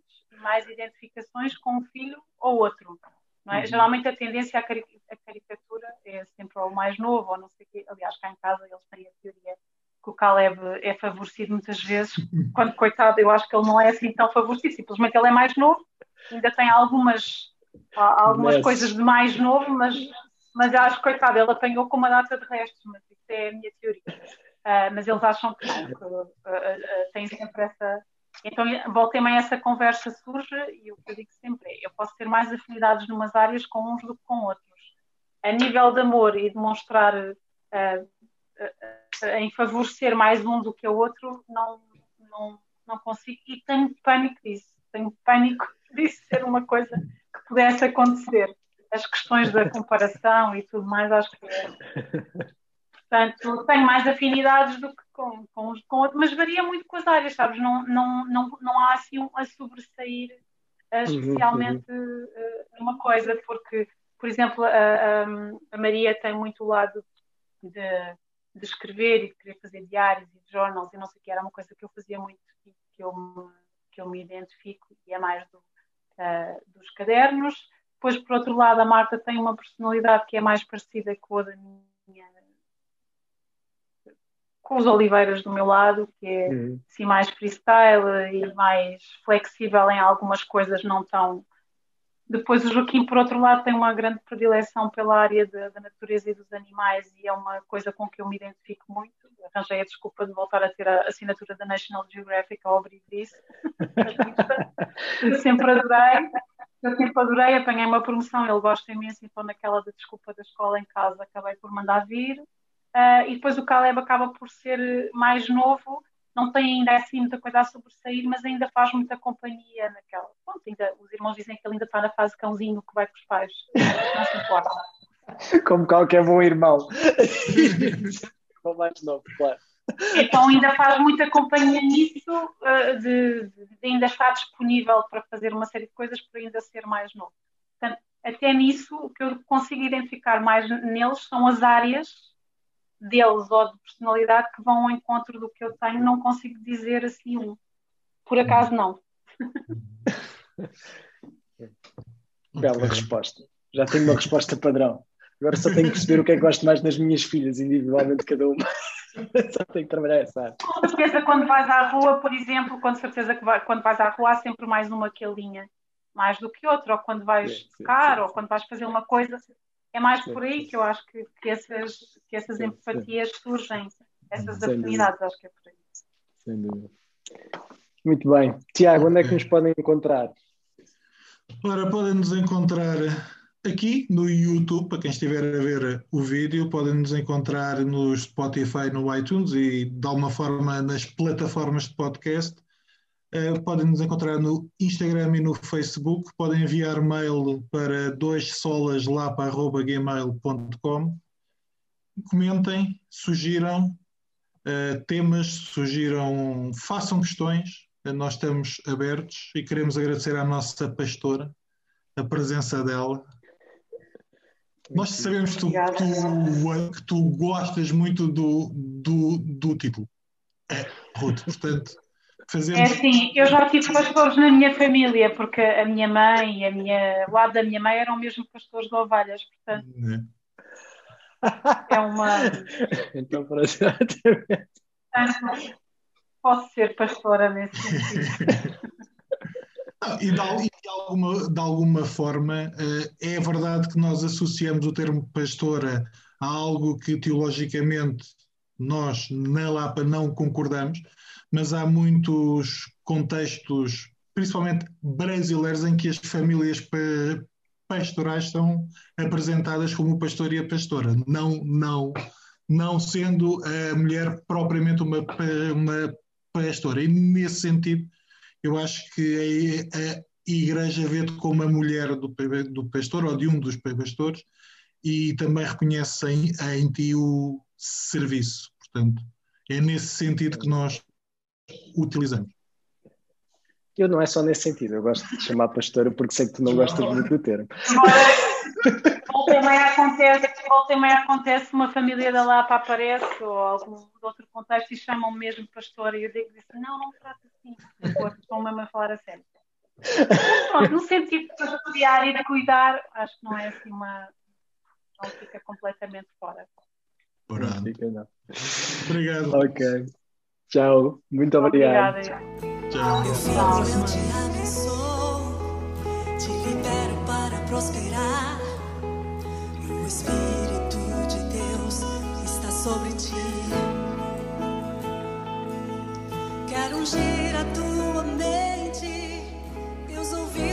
mais identificações com um filho ou outro. É? Uhum. Geralmente a tendência à caricatura é sempre o mais novo, ou não sei o quê. Aliás, cá em casa eles têm a teoria que o Caleb é favorecido muitas vezes, quando, coitado, eu acho que ele não é assim tão favorecido, simplesmente ele é mais novo, ainda tem algumas, algumas coisas de mais novo, mas, mas eu acho que, coitado, ele apanhou com uma data de restos, mas isso é a minha teoria. Uh, mas eles acham que que uh, uh, tem sempre essa. Então, voltei a essa conversa surge e o que eu digo sempre é: eu posso ter mais afinidades numas áreas com uns do que com outros. A nível de amor e demonstrar em favorecer mais um do que o outro, não, não, não consigo. E tenho pânico disso. Tenho pânico disso ser uma coisa que pudesse acontecer. As questões da comparação e tudo mais, acho que é. Portanto, tenho mais afinidades do que com, com, com outros, mas varia muito com as áreas, sabes? Não, não, não, não há assim um a sobressair uh, especialmente uh, uma coisa, porque, por exemplo, a, a, a Maria tem muito o lado de de escrever e de querer fazer diários e journals e não sei o que, era uma coisa que eu fazia muito e que eu me, que eu me identifico e é mais do, uh, dos cadernos. Depois, por outro lado, a Marta tem uma personalidade que é mais parecida com a da minha com os oliveiras do meu lado, que é uhum. assim, mais freestyle e mais flexível em algumas coisas não tão depois o Joaquim, por outro lado, tem uma grande predileção pela área da, da natureza e dos animais e é uma coisa com que eu me identifico muito. Arranjei a desculpa de voltar a ter a assinatura da National Geographic ao abrir disso. eu sempre adorei. Eu sempre adorei, apanhei uma promoção, ele gosta imenso, então naquela da desculpa da escola em casa acabei por mandar vir. Uh, e depois o Caleb acaba por ser mais novo não tem ainda assim muita coisa a sobressair, mas ainda faz muita companhia naquela. Pronto, ainda, os irmãos dizem que ele ainda está na fase cãozinho que vai com os pais. Não se importa. Como qualquer bom irmão. Com mais novo, claro. Então ainda faz muita companhia nisso, eh, de, de, ainda estar disponível para fazer uma série de coisas para ainda ser mais novo. Portanto, até nisso, o que eu consigo identificar mais neles são as áreas deles ou de personalidade que vão ao encontro do que eu tenho, não consigo dizer assim um. Por acaso não. Bela resposta. Já tenho uma resposta padrão. Agora só tenho que perceber o que é que gosto mais das minhas filhas, individualmente cada uma. só tenho que trabalhar essa área. Com certeza, quando vais à rua, por exemplo, com certeza que vai, quando vais à rua há sempre mais uma que alinha mais do que outra, ou quando vais tocar, ou quando vais fazer uma coisa, é mais por aí que eu acho que, que essas, que essas empatias surgem, essas Sem afinidades, dúvida. acho que é por aí. Sem dúvida. Muito bem. Tiago, onde é que nos podem encontrar? Ora, podem nos encontrar aqui no YouTube, para quem estiver a ver o vídeo, podem nos encontrar no Spotify, no iTunes e de alguma forma nas plataformas de podcast. Uh, podem nos encontrar no Instagram e no Facebook. Podem enviar mail para doissolas.gmail.com. Comentem, sugiram uh, temas, sugiram, façam questões. Uh, nós estamos abertos e queremos agradecer à nossa pastora a presença dela. Nós sabemos que tu, tu, que tu gostas muito do, do, do título. É, Ruth, portanto. Fazemos... É assim, eu já tive pastores na minha família, porque a minha mãe e a minha, o lado da minha mãe eram mesmo pastores de ovelhas, portanto. É, é uma. Então, para posso ser pastora nesse sentido. e, de, de, alguma, de alguma forma, eh, é verdade que nós associamos o termo pastora a algo que teologicamente nós na Lapa não concordamos, mas há muitos contextos, principalmente brasileiros, em que as famílias pastorais são apresentadas como pastor e a pastora. Não, não, não sendo a mulher propriamente uma, uma pastora. E nesse sentido, eu acho que a, a igreja vê-te como a mulher do, do pastor ou de um dos pastores e também reconhece em, em ti o serviço. Portanto, é nesse sentido que nós utilizamos. Eu não é só nesse sentido, eu gosto de chamar pastora porque sei que tu não gostas muito do termo. Volta e meia acontece, volta e meia acontece uma família da Lapa aparece ou algum outro contexto e chamam mesmo pastor e eu digo assim, não, não trata assim, estão mesmo a falar a sério. Pronto, no sentido de cuidar e de cuidar, acho que não é assim uma. não fica completamente fora. Não fica, não. Obrigado. Ok. Tchau. Muito obrigado. Obrigada. Tchau. Eu te abençoo, te libero para prosperar. E o Espírito de Deus está sobre ti. Quero ungir a tua mente, meus ouvidos.